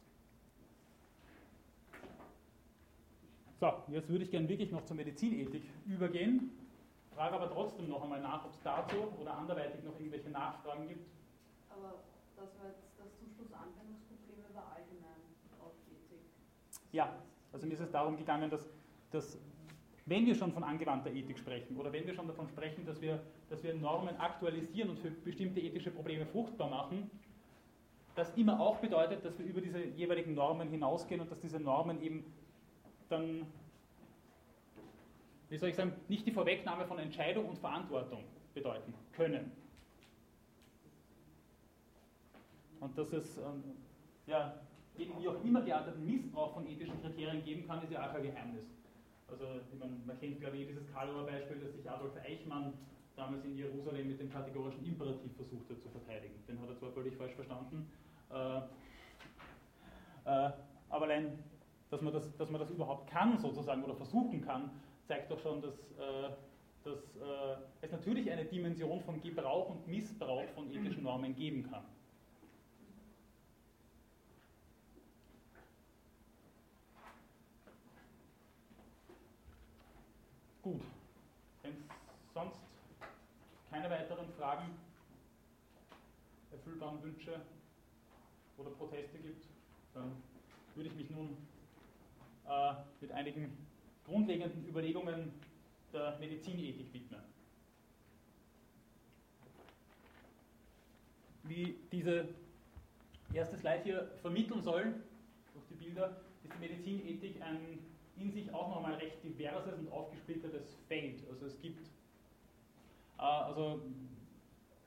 So, jetzt würde ich gerne wirklich noch zur Medizinethik übergehen, frage aber trotzdem noch einmal nach, ob es dazu oder anderweitig noch irgendwelche Nachfragen gibt. Aber das war jetzt das zum Schluss Anwendungsprobleme war allgemein auf Ethik. Ja, also mir ist es darum gegangen, dass, dass wenn wir schon von angewandter Ethik sprechen oder wenn wir schon davon sprechen, dass wir, dass wir Normen aktualisieren und für bestimmte ethische Probleme fruchtbar machen, das immer auch bedeutet, dass wir über diese jeweiligen Normen hinausgehen und dass diese Normen eben dann, wie soll ich sagen, nicht die Vorwegnahme von Entscheidung und Verantwortung bedeuten können. Und dass es ähm, ja, wie auch immer gearteten Missbrauch von ethischen Kriterien geben kann, ist ja auch kein Geheimnis. Also man, man kennt, glaube ich, dieses Karlauer Beispiel, dass sich Adolf Eichmann damals in Jerusalem mit dem kategorischen Imperativ versucht hat zu verteidigen. Den hat er zwar völlig falsch verstanden, äh, äh, aber allein, dass man, das, dass man das überhaupt kann, sozusagen, oder versuchen kann, zeigt doch schon, dass, äh, dass äh, es natürlich eine Dimension von Gebrauch und Missbrauch von ethischen Normen geben kann. Gut, wenn es sonst keine weiteren Fragen, erfüllbaren Wünsche oder Proteste gibt, dann würde ich mich nun äh, mit einigen grundlegenden Überlegungen der Medizinethik widmen. Wie diese erste Slide hier vermitteln soll, durch die Bilder, ist die Medizinethik ein in sich auch nochmal recht diverses und aufgesplittertes Feld. Also es gibt äh, also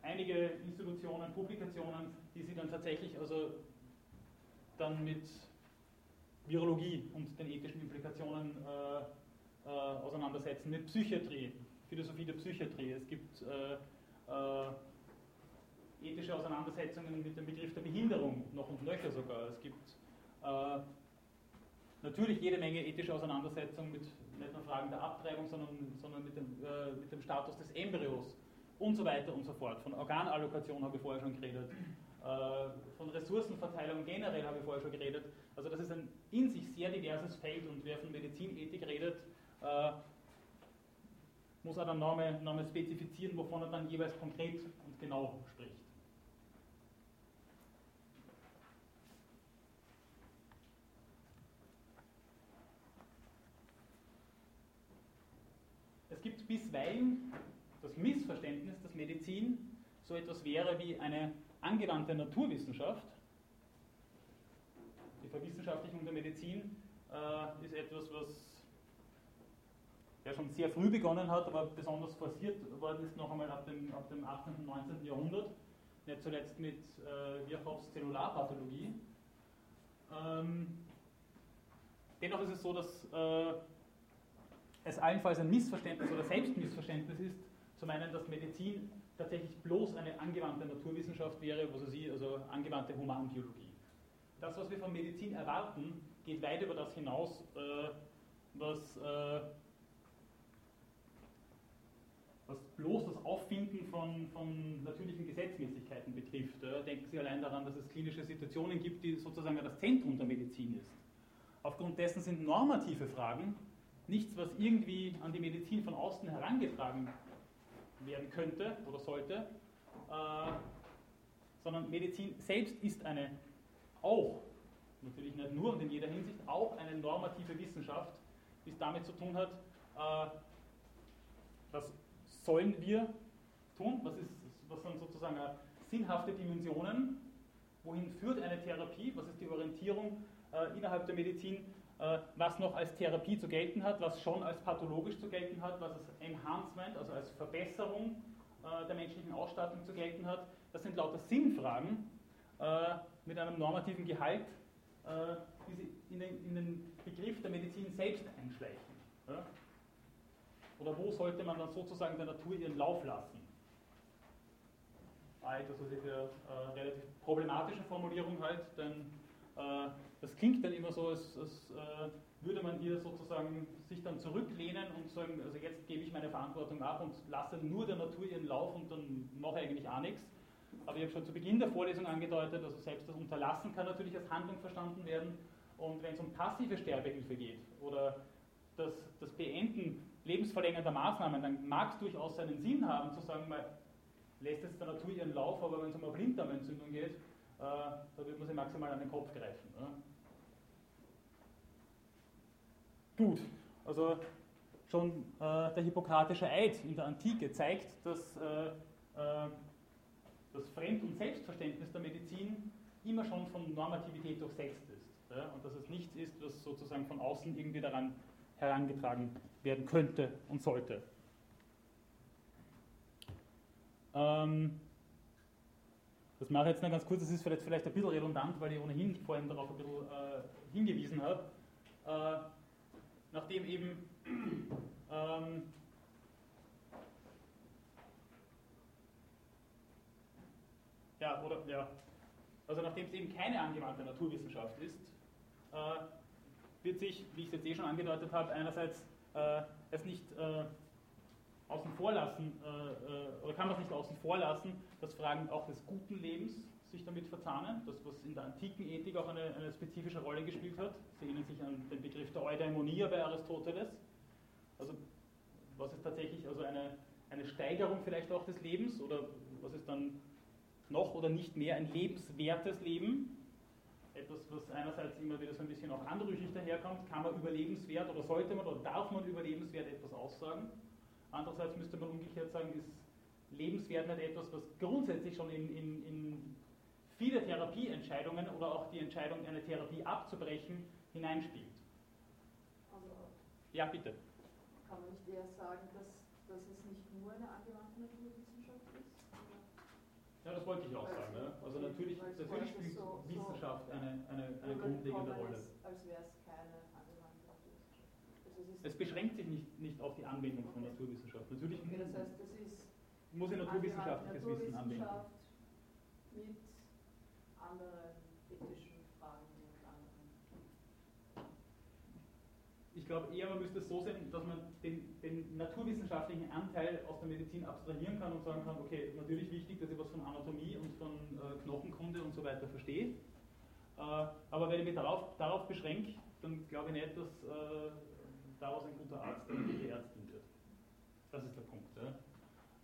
einige Institutionen, Publikationen, die sich dann tatsächlich also dann mit Virologie und den ethischen Implikationen äh, äh, auseinandersetzen, mit Psychiatrie, Philosophie der Psychiatrie. Es gibt äh, äh, ethische Auseinandersetzungen mit dem Begriff der Behinderung, noch und nöcher sogar. Es gibt äh, natürlich jede Menge ethische Auseinandersetzungen mit nicht nur Fragen der Abtreibung, sondern, sondern mit, dem, äh, mit dem Status des Embryos und so weiter und so fort. Von Organallokation habe ich vorher schon geredet. Äh, von Ressourcenverteilung generell habe ich vorher schon geredet. Also das ist ein in sich sehr diverses Feld und wer von Medizinethik redet, äh, muss auch dann nochmal, nochmal spezifizieren, wovon er dann jeweils konkret und genau spricht. Bisweilen das Missverständnis, dass Medizin so etwas wäre wie eine angewandte Naturwissenschaft. Die Verwissenschaftlichung der Medizin äh, ist etwas, was ja schon sehr früh begonnen hat, aber besonders forciert worden ist noch einmal ab dem, ab dem 18. und 19. Jahrhundert, nicht zuletzt mit äh, Virchow's Zellularpathologie. Ähm, dennoch ist es so, dass äh, es allenfalls ein Missverständnis oder Selbstmissverständnis ist, zu meinen, dass Medizin tatsächlich bloß eine angewandte Naturwissenschaft wäre, was Sie, also angewandte Humanbiologie. Das, was wir von Medizin erwarten, geht weit über das hinaus, äh, was, äh, was bloß das Auffinden von, von natürlichen Gesetzmäßigkeiten betrifft. Ja. Denken Sie allein daran, dass es klinische Situationen gibt, die sozusagen das Zentrum der Medizin ist. Aufgrund dessen sind normative Fragen nichts, was irgendwie an die Medizin von außen herangetragen werden könnte oder sollte, äh, sondern Medizin selbst ist eine auch, natürlich nicht nur und in jeder Hinsicht, auch eine normative Wissenschaft, die es damit zu tun hat, äh, was sollen wir tun, was, ist, was sind sozusagen äh, sinnhafte Dimensionen, wohin führt eine Therapie, was ist die Orientierung äh, innerhalb der Medizin, was noch als Therapie zu gelten hat, was schon als pathologisch zu gelten hat, was als Enhancement, also als Verbesserung äh, der menschlichen Ausstattung zu gelten hat. Das sind lauter Sinnfragen äh, mit einem normativen Gehalt, die sich in den, Begriff der Medizin selbst einschleichen. Oder wo sollte man dann sozusagen der Natur ihren Lauf lassen? etwas, was ich für äh, relativ problematische Formulierung halt, denn äh, das klingt dann immer so, als, als äh, würde man hier sozusagen sich dann zurücklehnen und sagen, also jetzt gebe ich meine Verantwortung ab und lasse nur der Natur ihren Lauf und dann mache ich eigentlich auch nichts. Aber ich habe schon zu Beginn der Vorlesung angedeutet, also selbst das Unterlassen kann natürlich als Handlung verstanden werden. Und wenn es um passive Sterbehilfe geht oder das, das Beenden lebensverlängernder Maßnahmen, dann mag es durchaus seinen Sinn haben, zu sagen, man lässt jetzt der Natur ihren Lauf, aber wenn es um eine Blinddarmentzündung geht, äh, da wird man sich maximal an den Kopf greifen. Gut, also schon äh, der Hippokratische Eid in der Antike zeigt, dass äh, äh, das Fremd- und Selbstverständnis der Medizin immer schon von Normativität durchsetzt ist. Ja, und dass es nichts ist, was sozusagen von außen irgendwie daran herangetragen werden könnte und sollte. Ähm, das mache ich jetzt noch ganz kurz, das ist vielleicht, vielleicht ein bisschen redundant, weil ich ohnehin vorhin darauf ein bisschen äh, hingewiesen habe. Äh, nachdem eben ähm, ja, oder, ja, also nachdem es eben keine angewandte Naturwissenschaft ist, äh, wird sich, wie ich es jetzt eh schon angedeutet habe, einerseits äh, es nicht äh, außen vor lassen, äh, äh, oder kann man es nicht außen vor lassen, dass Fragen auch des guten Lebens sich damit verzahnen, das was in der antiken Ethik auch eine, eine spezifische Rolle gespielt hat. Sie erinnern sich an den Begriff der Eudaimonia bei Aristoteles. Also was ist tatsächlich also eine, eine Steigerung vielleicht auch des Lebens oder was ist dann noch oder nicht mehr ein lebenswertes Leben? Etwas, was einerseits immer wieder so ein bisschen auch anrüchig daherkommt, kann man über lebenswert oder sollte man oder darf man über lebenswert etwas aussagen? Andererseits müsste man umgekehrt sagen, ist lebenswert nicht etwas, was grundsätzlich schon in, in, in viele Therapieentscheidungen oder auch die Entscheidung, eine Therapie abzubrechen, hineinspielt. Also, ja, bitte. Kann man nicht eher sagen, dass, dass es nicht nur eine angewandte Naturwissenschaft ist? Ja, das wollte ich auch sagen. Ne? Also natürlich, natürlich spielt so, Wissenschaft so eine, eine, eine grundlegende Rolle. Als, als wäre es keine angewandte Naturwissenschaft. Also es, es, beschränkt sich nicht, nicht auf die Anwendung okay. von Naturwissenschaft. Natürlich okay, das heißt, das muss ich naturwissenschaftliches Wissen anwenden. Mit anderen ethischen Fragen und anderen. Ich glaube eher, man müsste es so sehen, dass man den, den, naturwissenschaftlichen Anteil aus der Medizin abstrahieren kann und sagen kann, okay, natürlich wichtig, dass ich was von Anatomie und von äh, Knochenkunde und so weiter verstehe. Äh, aber wenn ich mich darauf, darauf beschränke, dann glaube ich nicht, dass äh, daraus ein guter Arzt oder eine gute Ärztin wird. Das ist der Punkt.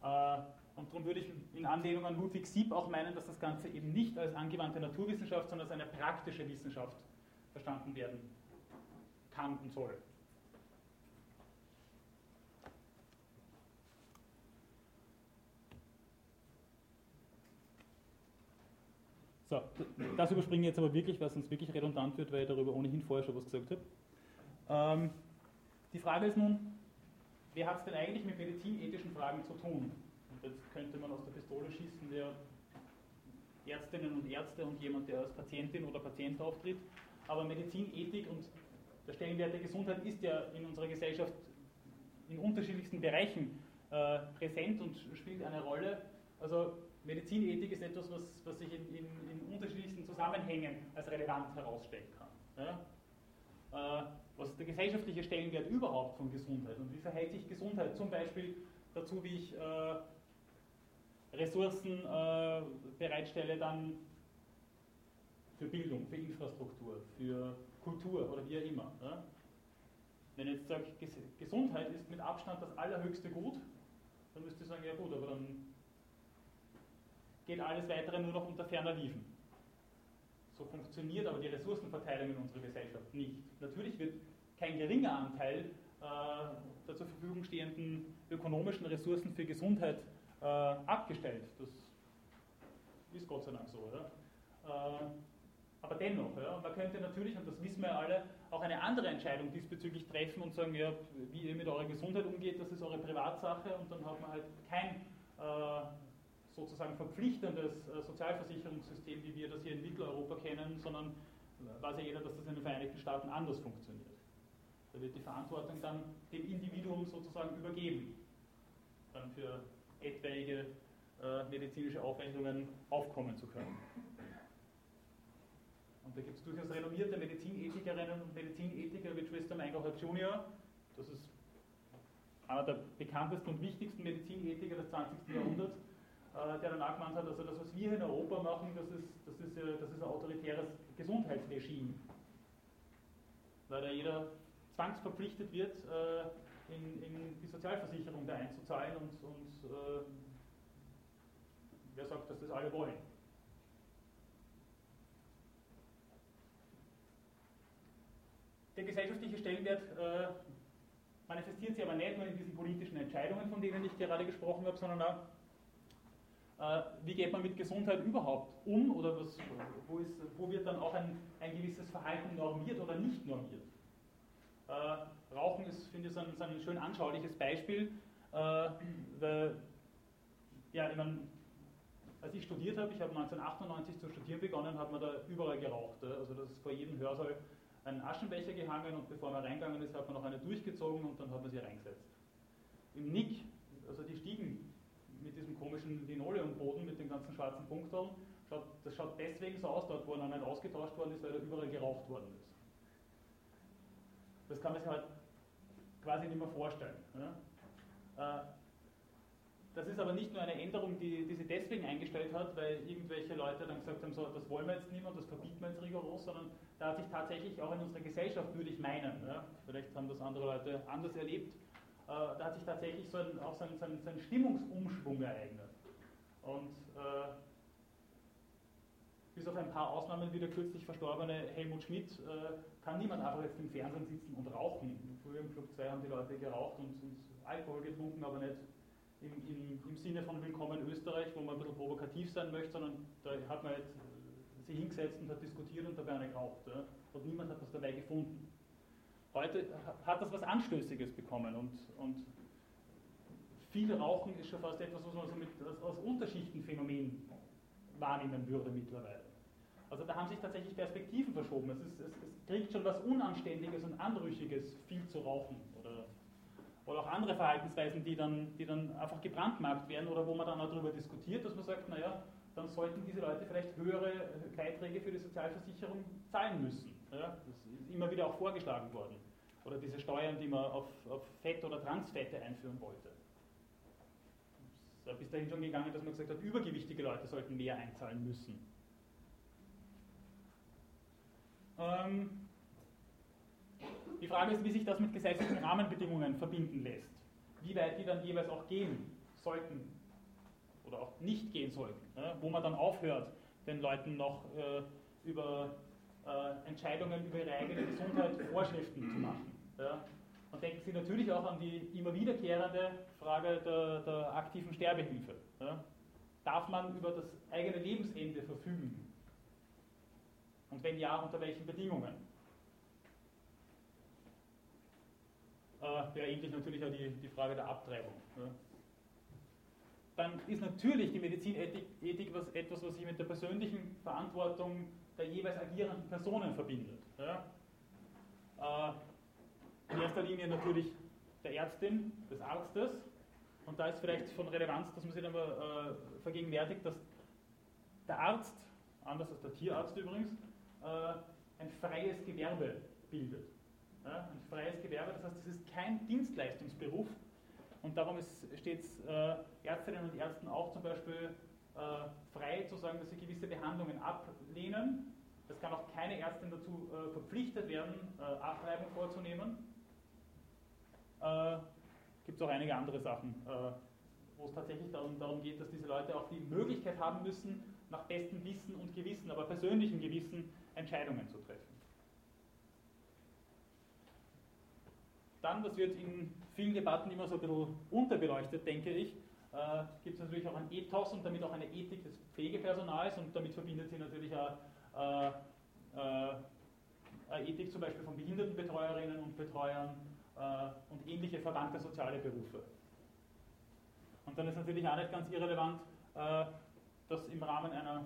Ja. Und darum würde ich in Anlehnung an Ludwig Sieb auch meinen, dass das Ganze eben nicht als angewandte Naturwissenschaft, sondern als eine praktische Wissenschaft verstanden werden kann und soll. So, das überspringe ich jetzt aber wirklich, weil es sonst wirklich redundant wird, weil ich darüber ohnehin vorher schon was gesagt habe. Ähm, die Frage ist nun, wer hat es denn eigentlich mit medizinethischen Fragen zu tun? Jetzt könnte man aus der Pistole schießen, der Ärztinnen und Ärzte und jemand, der als Patientin oder Patient auftritt. Aber Medizinethik und der Stellenwert der Gesundheit ist ja in unserer Gesellschaft in unterschiedlichsten Bereichen äh, präsent und spielt eine Rolle. Also Medizinethik ist etwas, was, was sich in, in, in, unterschiedlichsten Zusammenhängen als relevant herausstellen kann. Ja? Äh, was ist der gesellschaftliche Stellenwert überhaupt von Gesundheit und wie verhält sich Gesundheit zum Beispiel dazu, wie ich äh, Ressourcen äh, bereitstelle dann für Bildung, für Infrastruktur, für Kultur oder wie auch immer. Ja? Wenn ich jetzt sage, Gesundheit ist mit Abstand das allerhöchste Gut, dann müsste ich sagen, ja gut, aber dann geht alles weitere nur noch unter ferner Liefen. So funktioniert aber die Ressourcenverteilung in unserer Gesellschaft nicht. Natürlich wird kein geringer Anteil äh, der zur Verfügung stehenden ökonomischen Ressourcen für Gesundheit äh, abgestellt. Das ist Gott sei Dank so. Ja? Äh, aber dennoch, ja, man könnte natürlich, und das wissen wir alle, auch eine andere Entscheidung diesbezüglich treffen und sagen, ja, wie ihr mit eurer Gesundheit umgeht, das ist eure Privatsache und dann hat man halt kein äh, sozusagen verpflichtendes äh, Sozialversicherungssystem, wie wir das hier in Mitteleuropa kennen, sondern weiß ja jeder, dass das in den Vereinigten Staaten anders funktioniert. Da wird die Verantwortung dann dem Individuum sozusagen übergeben, dann für etwaige äh, medizinische Aufwendungen aufkommen zu können. Und da gibt es durchaus renommierte Medizinethikerinnen und Medizinethiker wie Tristan Mangelhardt Jr., das ist einer der bekanntesten und wichtigsten Medizinethiker des 20. Jahrhunderts, äh, der danach gemeint hat, also das, was wir in Europa machen, das ist, das ist, das ist ein autoritäres Gesundheitsregime. Weil da jeder zwangsverpflichtet wird, äh, in, in, die Sozialversicherung da einzuzahlen und, und äh, wer sagt, dass das alle wollen? Der gesellschaftliche Stellenwert äh, manifestiert sich aber nicht nur in diesen politischen Entscheidungen, von denen ich gerade gesprochen habe, sondern auch, äh, wie geht man mit Gesundheit überhaupt um oder was, wo, ist, wo, wird dann auch ein, ein, gewisses Verhalten normiert oder nicht normiert. Äh, Rauchen ist, finde ich, so ein, so ein, schön anschauliches Beispiel. Äh, weil, ja, ich meine, als ich studiert habe, ich habe 1998 zu studieren begonnen, hat man da überall geraucht. Also das ist vor jedem Hörsaal einen Aschenbecher gehangen und bevor man reingegangen ist, hat man noch eine durchgezogen und dann hat man sie reingesetzt. Im Nick, also die Stiegen mit diesem komischen Linoleumboden mit den ganzen schwarzen Punkten, schaut, das schaut deswegen so aus, dort wo er nicht ausgetauscht worden ist, weil da überall geraucht worden ist. Das kann man sich halt quasi nicht mehr vorstellen. Ja? Äh, das ist aber nicht nur eine Änderung, die, die sie deswegen eingestellt hat, weil irgendwelche Leute dann gesagt haben, so, das wollen wir jetzt nicht mehr, das verbieten wir jetzt rigoros, sondern da hat sich tatsächlich auch in unserer Gesellschaft, würde ich meinen, ja, vielleicht haben das andere Leute anders erlebt, äh, da hat sich tatsächlich so ein, auch so ein, so, ein, so ein, Stimmungsumschwung ereignet. Und äh, bis auf ein paar Ausnahmen wie der kürzlich verstorbene Helmut Schmidt äh, kann niemand einfach jetzt im Fernsehen sitzen und rauchen. Früher im Club 2 haben die Leute geraucht und, und Alkohol getrunken, aber nicht im, im, im, Sinne von Willkommen Österreich, wo man ein bisschen provokativ sein möchte, sondern da hat man jetzt sich hingesetzt und hat diskutiert und dabei eine geraucht. Ja? Und niemand hat was dabei gefunden. Heute hat das was Anstößiges bekommen und, und viel Rauchen ist schon fast etwas, was man so mit, als, als Unterschichtenphänomen wahrnehmen würde mittlerweile. Also da haben sich tatsächlich Perspektiven verschoben. Es, ist, es, es kriegt schon was Unanständiges und Anrüchiges, viel zu rauchen. Oder oder auch andere Verhaltensweisen, die dann, die dann einfach gebrandmarkt werden oder wo man dann auch darüber diskutiert, dass man sagt, naja, dann sollten diese Leute vielleicht höhere Beiträge für die Sozialversicherung zahlen müssen. Ja, das ist immer wieder auch vorgeschlagen worden. Oder diese Steuern, die man auf, auf Fett oder Transfette einführen wollte. Ist bis dahin schon gegangen, dass man gesagt hat, übergewichtige Leute sollten mehr einzahlen müssen. Ähm, die Frage ist, wie sich das mit gesetzlichen Rahmenbedingungen verbinden lässt. Wie weit die dann jeweils auch gehen sollten oder auch nicht gehen sollten. Ja, wo man dann aufhört, den Leuten noch äh, über äh, Entscheidungen über ihre eigene Gesundheit Vorschriften zu machen. Ja. Und denken Sie natürlich auch an die immer wiederkehrende Frage der, der aktiven Sterbehilfe. Ja. Darf man über das eigene Lebensende verfügen? Und wenn ja, unter welchen Bedingungen? äh, wäre ähnlich natürlich auch die, die Frage der Abtreibung. Ja. Dann ist natürlich die Medizinethik Ethik was, etwas, was sich mit der persönlichen Verantwortung der jeweils agierenden Personen verbindet. Ja. Äh, in erster Linie natürlich der Ärztin, des Arztes. Und da ist vielleicht von Relevanz, dass man sich dann mal äh, vergegenwärtigt, dass der Arzt, anders als der Tierarzt übrigens, äh, ein freies Gewerbe bildet. Ja, ein freies Gewerbe, das heißt, es ist kein Dienstleistungsberuf. Und darum steht es äh, Ärztinnen und Ärzten auch zum Beispiel äh, frei zu sagen, dass sie gewisse Behandlungen ablehnen. Es kann auch keine Ärztin dazu äh, verpflichtet werden, äh, Abtreibung vorzunehmen. Äh, Gibt es auch einige andere Sachen, äh, wo es tatsächlich darum, darum geht, dass diese Leute auch die Möglichkeit haben müssen, nach bestem Wissen und Gewissen, aber persönlichem Gewissen Entscheidungen zu treffen. Dann, das wird in vielen Debatten immer so ein bisschen unterbeleuchtet, denke ich, äh, gibt es natürlich auch ein Ethos und damit auch eine Ethik des Pflegepersonals und damit verbindet sie natürlich auch äh, äh, Ethik zum Beispiel von Behindertenbetreuerinnen und Betreuern und ähnliche verwandte soziale Berufe. Und dann ist natürlich auch nicht ganz irrelevant, äh, dass im Rahmen einer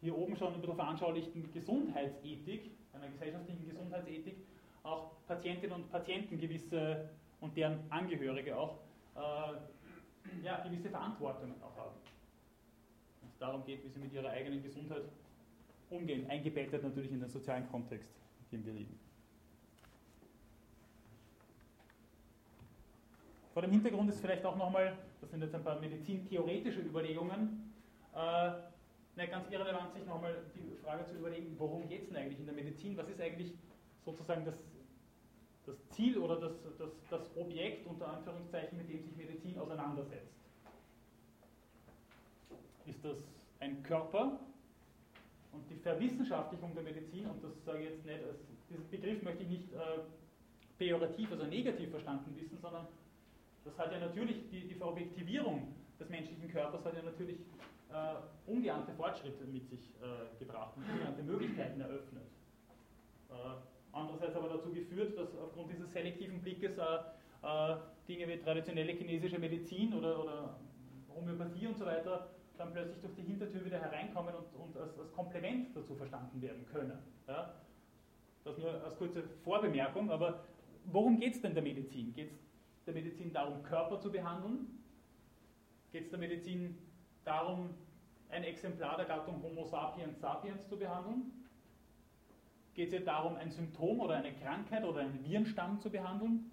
hier oben schon ein bisschen veranschaulichten Gesundheitsethik, einer gesellschaftlichen Gesundheitsethik, auch Patientinnen und Patienten gewisse und deren Angehörige auch äh, ja, gewisse Verantwortungen auch haben. Wenn es darum geht, wie sie mit ihrer eigenen Gesundheit umgehen, eingebettet natürlich in den sozialen Kontext, in dem wir leben. Vor dem Hintergrund ist vielleicht auch nochmal, das sind jetzt ein paar medizintheoretische Überlegungen, äh, ganz irrelevant, sich nochmal die Frage zu überlegen, worum geht es denn eigentlich in der Medizin? Was ist eigentlich sozusagen das, das Ziel oder das, das, das Objekt, unter Anführungszeichen, mit dem sich Medizin auseinandersetzt? Ist das ein Körper? Und die Verwissenschaftlichung der Medizin, und das sage ich jetzt nicht, diesen Begriff möchte ich nicht äh, pejorativ, also negativ verstanden wissen, sondern das hat ja natürlich, die, die Verobjektivierung des menschlichen Körpers hat ja natürlich äh, ungeahnte Fortschritte mit sich äh, gebracht und ungeahnte Möglichkeiten eröffnet. Äh, andererseits aber dazu geführt, dass aufgrund dieses selektiven Blickes äh, äh, Dinge wie traditionelle chinesische Medizin oder, oder Homöopathie und so weiter dann plötzlich durch die Hintertür wieder hereinkommen und, und als, als, Komplement dazu verstanden werden können. Ja? Das nur als kurze Vorbemerkung, aber worum geht es denn der Medizin? Geht es der Medizin darum, Körper zu behandeln? Geht es der Medizin darum, ein Exemplar der Gattung Homo sapiens sapiens zu behandeln? Geht es ihr darum, ein Symptom oder eine Krankheit oder einen Virenstamm zu behandeln?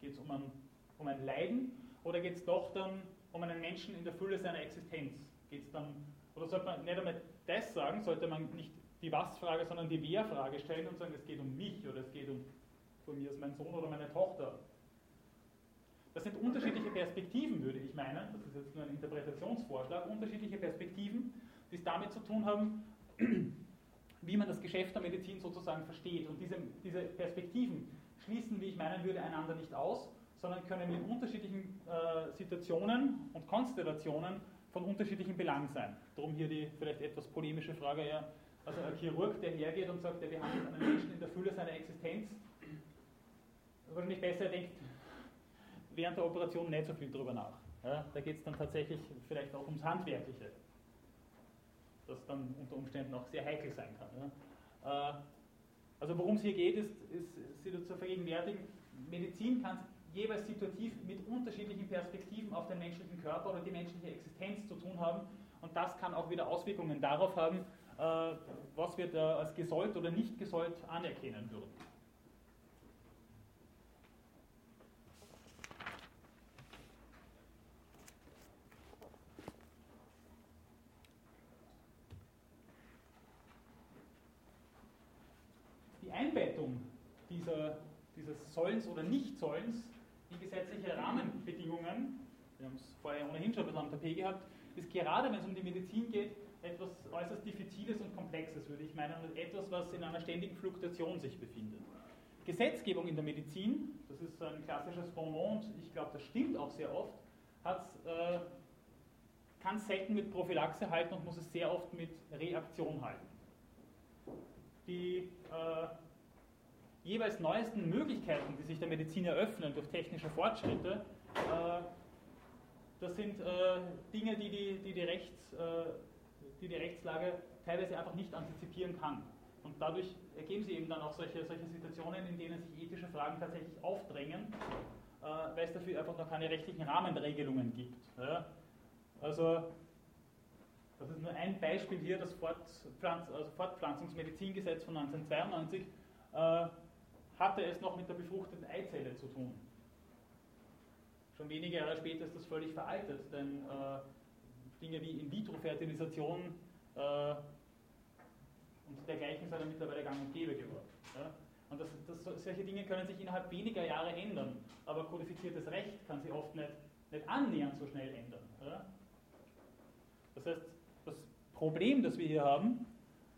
Geht es um ein, um ein Leiden? Oder geht es doch dann um einen Menschen in der Fülle seiner Existenz? Geht es dann, oder sollte man nicht einmal das sagen, sollte man nicht die Was-Frage, sondern die Wer-Frage stellen und sagen, es geht um mich oder es geht um von mir als mein Sohn oder meine Tochter. Das sind unterschiedliche Perspektiven, würde ich meinen, das ist jetzt nur ein Interpretationsvorschlag, unterschiedliche Perspektiven, die es damit zu tun haben, wie man das Geschäft der Medizin sozusagen versteht. Und diese, diese Perspektiven schließen, wie ich meinen würde, einander nicht aus, sondern können in unterschiedlichen äh, Situationen und Konstellationen von unterschiedlichem Belang sein. Darum hier die vielleicht etwas polemische Frage, ja, also ein Chirurg, der hergeht und sagt, der behandelt einen Menschen in der Fülle seiner Existenz, wahrscheinlich besser denkt, während der Operation nicht so viel drüber nach. Ja, da geht es dann tatsächlich vielleicht auch ums Handwerkliche, das dann unter Umständen auch sehr heikel sein kann. Ja. Äh, also worum es hier geht, ist, ist Sie zu vergegenwärtigen, Medizin kann jeweils situativ mit unterschiedlichen Perspektiven auf den menschlichen Körper oder die menschliche Existenz zu tun haben und das kann auch wieder Auswirkungen darauf haben, äh, was wir da als gesollt oder nicht gesollt anerkennen würden. Einbettung dieser, Sollens oder Nichtsollens in gesetzliche Rahmenbedingungen, wir haben es vorher ohnehin schon ein bisschen am Tapet gehabt, ist gerade, wenn es um die Medizin geht, etwas äußerst Diffiziles und Komplexes, würde ich meinen, und etwas, was in einer ständigen Fluktuation sich befindet. Gesetzgebung in der Medizin, das ist ein klassisches Bonbon und ich glaube, das stimmt auch sehr oft, äh, kann selten mit Prophylaxe halten und muss es sehr oft mit Reaktion halten. Die äh, jeweils neuesten Möglichkeiten, die sich der Medizin eröffnen durch technische Fortschritte, äh, das sind äh, Dinge, die die, die, die, Rechts, äh, die die Rechtslage teilweise einfach nicht antizipieren kann. Und dadurch ergeben sich eben dann auch solche, solche Situationen, in denen sich ethische Fragen tatsächlich aufdrängen, weil es dafür einfach noch keine rechtlichen Rahmenregelungen gibt. Also, das ist nur ein Beispiel hier, das Fortpflanz also Fortpflanzungsmedizingesetz von 1992 äh, hatte es noch mit der befruchteten Eizelle zu tun. Schon wenige Jahre später ist das völlig veraltet, denn äh, Dinge wie In-vitro-Fertilisation äh, und dergleichen sind ja mittlerweile gang und gäbe geworden. Ja? Und das, das, solche Dinge können sich innerhalb weniger Jahre ändern, aber kodifiziertes Recht kann sich oft nicht, nicht annähernd so schnell ändern. Ja? Das heißt, das Problem, das wir hier haben,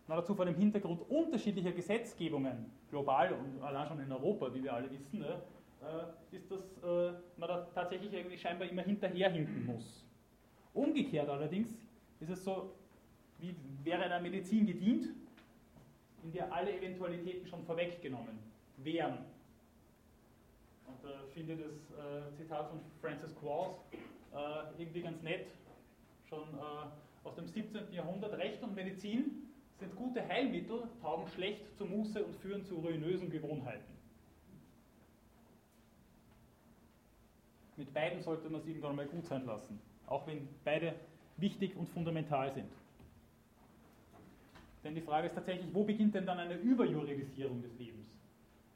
noch dazu vor dem Hintergrund unterschiedlicher Gesetzgebungen, global und allein schon in Europa, wie wir alle wissen, äh, ist, dass äh, man da tatsächlich irgendwie scheinbar immer hinterherhinken muss. Umgekehrt allerdings ist es so, wie wäre der Medizin gedient, in der alle Eventualitäten schon vorweggenommen wären. Und da äh, finde das äh, Zitat von Francis Quarles äh, irgendwie ganz nett, schon äh, aus dem 17. Jahrhundert. Recht und Medizin sind gute Heilmittel, taugen schlecht zur Muße und führen zu ruinösen Gewohnheiten. Mit beiden sollte man es irgendwann mal gut sein lassen, auch wenn beide wichtig und fundamental sind. Denn die Frage ist tatsächlich, wo beginnt denn dann eine Überjuridisierung des Lebens?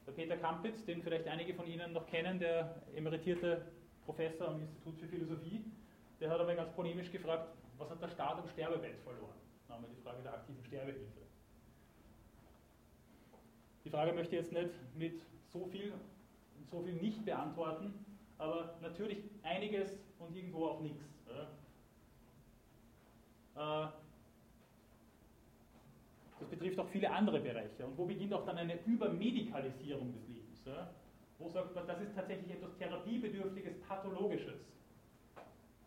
Der Peter Kampitz, den vielleicht einige von Ihnen noch kennen, der emeritierte Professor am Institut für Philosophie, der hat einmal ganz polemisch gefragt, was hat der Staat am Sterbebett verloren? Wir die Frage der aktiven Sterbehilfe. Die Frage möchte ich jetzt nicht mit so viel, so viel nicht beantworten, aber natürlich einiges und irgendwo auch nichts. Äh, das betrifft auch viele andere Bereiche. Und wo beginnt auch dann eine Übermedikalisierung des Lebens? Wo sagt man, das ist tatsächlich etwas Therapiebedürftiges, Pathologisches?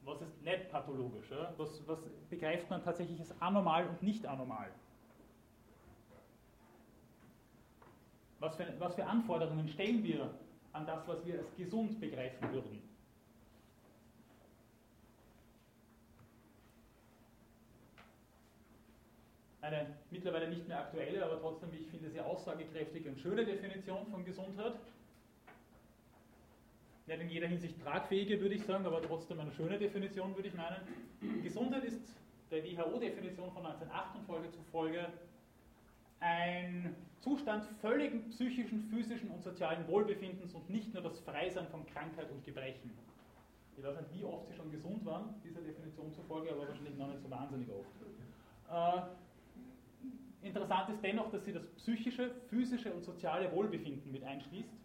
Was ist nicht pathologisch? Was, was begreift man tatsächlich als anormal und nicht anormal? Was für, was für Anforderungen stellen wir an das, was wir als gesund begreifen würden? eine mittlerweile nicht mehr aktuelle, aber trotzdem, wie ich finde, sehr aussagekräftige und schöne Definition von Gesundheit. Nicht in jeder Hinsicht tragfähige, würde ich sagen, aber trotzdem eine schöne Definition, würde ich meinen. Gesundheit ist der WHO-Definition von 1908 und Folge zufolge ein Zustand völligen psychischen, physischen und sozialen Wohlbefindens und nicht nur das Freisein von Krankheit und Gebrechen. Ich weiß nicht, wie oft sie schon gesund waren, dieser Definition zufolge, aber wahrscheinlich noch nicht so wahnsinnig oft. Äh, Interessant ist dennoch, dass sie das psychische, physische und soziale Wohlbefinden mit einschließt.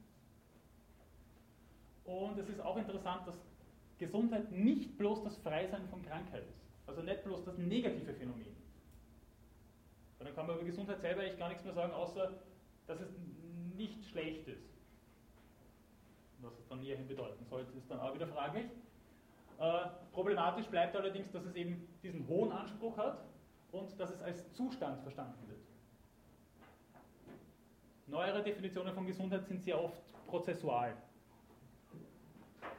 Und es ist auch interessant, dass Gesundheit nicht bloß das Freisein von Krankheit ist. Also nicht bloß das negative Phänomen. Dann kann man über Gesundheit selber eigentlich gar nichts mehr sagen, außer dass es nicht schlecht ist. Was es dann näherhin bedeuten sollte, ist dann auch wieder fraglich. Äh, problematisch bleibt allerdings, dass es eben diesen hohen Anspruch hat, und dass es als Zustand verstanden wird. Neuere Definitionen von Gesundheit sind sehr oft prozessual.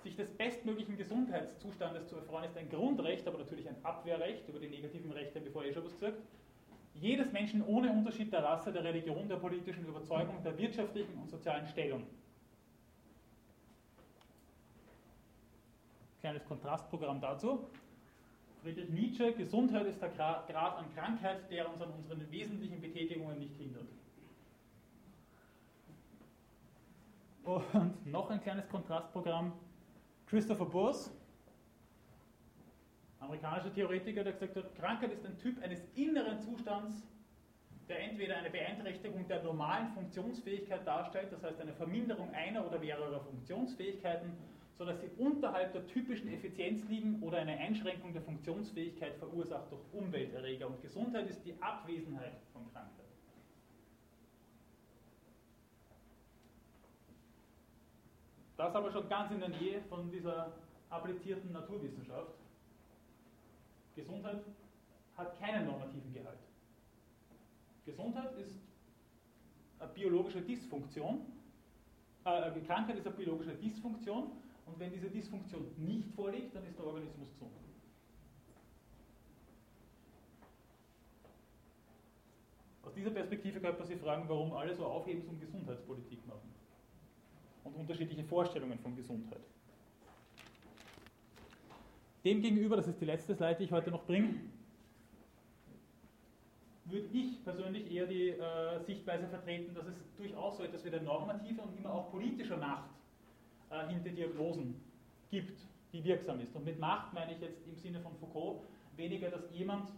Sich des bestmöglichen Gesundheitszustandes zu erfreuen, ist ein Grundrecht, aber natürlich ein Abwehrrecht. Über die negativen Rechte ich vorher schon was gesagt. Jedes Menschen ohne Unterschied der Rasse, der Religion, der politischen Überzeugung, der wirtschaftlichen und sozialen Stellung. Kleines Kontrastprogramm dazu. Friedrich Nietzsche, Gesundheit ist der Grad an Krankheit, der uns an unseren wesentlichen Betätigungen nicht hindert. Und noch ein kleines Kontrastprogramm. Christopher Burs, amerikanischer Theoretiker, der gesagt hat, Krankheit ist ein Typ eines inneren Zustands, der entweder eine Beeinträchtigung der normalen Funktionsfähigkeit darstellt, das heißt eine Verminderung einer oder mehrerer Funktionsfähigkeiten, sodass sie unterhalb der typischen Effizienz liegen oder eine Einschränkung der Funktionsfähigkeit verursacht durch Umwelterreger. Und Gesundheit ist die Abwesenheit von Krankheit. Das aber schon ganz in der Nähe von dieser applizierten Naturwissenschaft. Gesundheit hat keinen normativen Gehalt. Gesundheit ist eine biologische Dysfunktion. Äh, Krankheit ist eine biologische Dysfunktion und wenn diese Dysfunktion nicht vorliegt, dann ist der Organismus gesund. Aus dieser Perspektive könnte man sich fragen, warum alle so Aufhebens- und Gesundheitspolitik machen. Und unterschiedliche Vorstellungen von Gesundheit. Demgegenüber, das ist die letzte Slide, die ich heute noch bringe, würde ich persönlich eher die äh, Sichtweise vertreten, dass es durchaus so etwas wie der normative und immer auch politische Macht äh, hinter Diagnosen gibt, die wirksam ist. Und mit Macht meine ich jetzt im Sinne von Foucault weniger, dass jemand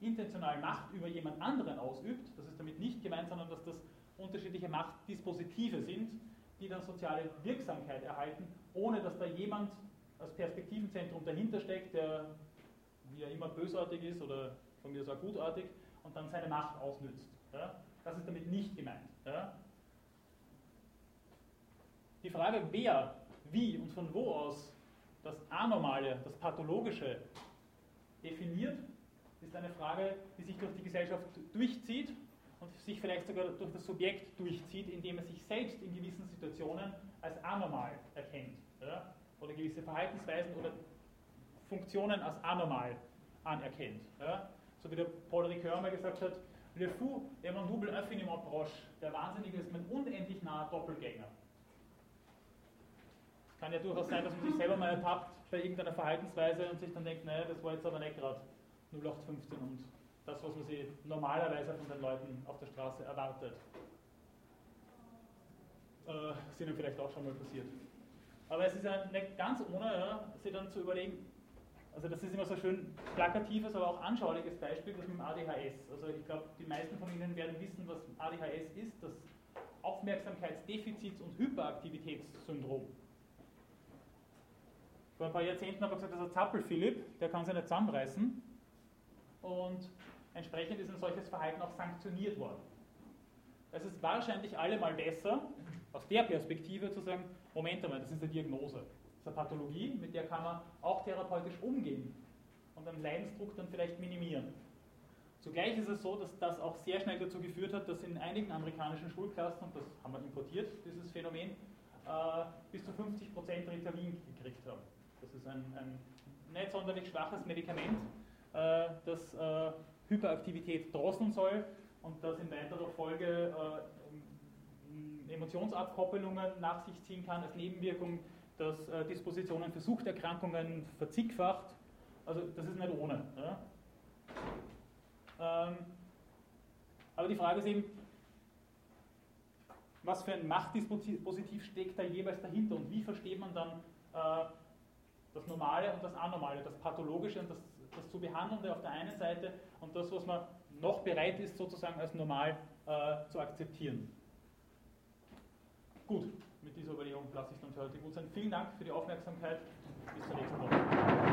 intentional Macht über jemand anderen ausübt, das ist damit nicht gemeint, sondern dass das unterschiedliche Machtdispositive sind, die dann soziale Wirksamkeit erhalten, ohne dass da jemand als Perspektivenzentrum dahinter steckt, der wie er immer bösartig ist oder von mir aus gutartig und dann seine Macht ausnützt. Ja? Das ist damit nicht gemeint. Ja? Die Frage, wer, wie und von wo aus das Anormale, das Pathologische definiert, ist eine Frage, die sich durch die Gesellschaft durchzieht und sich vielleicht sogar durch das Subjekt durchzieht, indem er sich selbst in gewissen Situationen als anormal erkennt. Ja? Oder gewisse Verhaltensweisen oder Funktionen als anormal anerkennt. Ja? So wie der Paul Ricoeur mal gesagt hat, Le fou est mon double infiniment proche. Der Wahnsinnige ist mein unendlich naher Doppelgänger. Es kann ja durchaus sein, dass man sich selber mal ertappt bei irgendeiner Verhaltensweise und sich dann denkt, naja, das war jetzt aber nicht gerade 0815 und das, was man sich normalerweise von den Leuten auf der Straße erwartet. Äh, ist Ihnen vielleicht auch schon mal passiert. Aber es ist ja nicht ganz ohne, ja, sich dann zu überlegen, also das ist immer so schön plakatives, aber auch anschauliches Beispiel, das mit dem ADHS. Also ich glaube, die meisten von Ihnen werden wissen, was ADHS ist, das Aufmerksamkeitsdefizits- und Hyperaktivitätssyndrom. Vor ein paar Jahrzehnten habe ich gesagt, das ist ein Zappel-Philipp, der kann sich nicht zusammenreißen. Und entsprechend ist ein solches Verhalten auch sanktioniert worden. Es ist wahrscheinlich allemal besser, aus der Perspektive zu sagen, Moment einmal, das ist eine Diagnose der Pathologie, mit der kann man auch therapeutisch umgehen und einen Leidensdruck dann vielleicht minimieren. Zugleich ist es so, dass das auch sehr schnell dazu geführt hat, dass in einigen amerikanischen Schulklassen, und das haben wir importiert, dieses Phänomen, äh, bis zu 50% Ritalin gekriegt haben. Das ist ein, ein nicht sonderlich schwaches Medikament, äh, das äh, Hyperaktivität drosseln soll und das in weiterer Folge äh, Emotionsabkoppelungen nach sich ziehen kann als Nebenwirkung das äh, Dispositionen für Suchterkrankungen verzigfacht. Also das ist nicht ohne. Ja. Ähm, aber die Frage ist eben, was für ein Machtdispositiv steckt da jeweils dahinter und wie versteht man dann äh, das Normale und das Anormale, das Pathologische und das, das zu Behandelnde auf der einen Seite und das, was man noch bereit ist sozusagen als normal äh, zu akzeptieren. Gut mit dieser Überlegung lasse ich dann für heute gut sein. Vielen Dank für die Aufmerksamkeit. Bis zur nächsten Woche.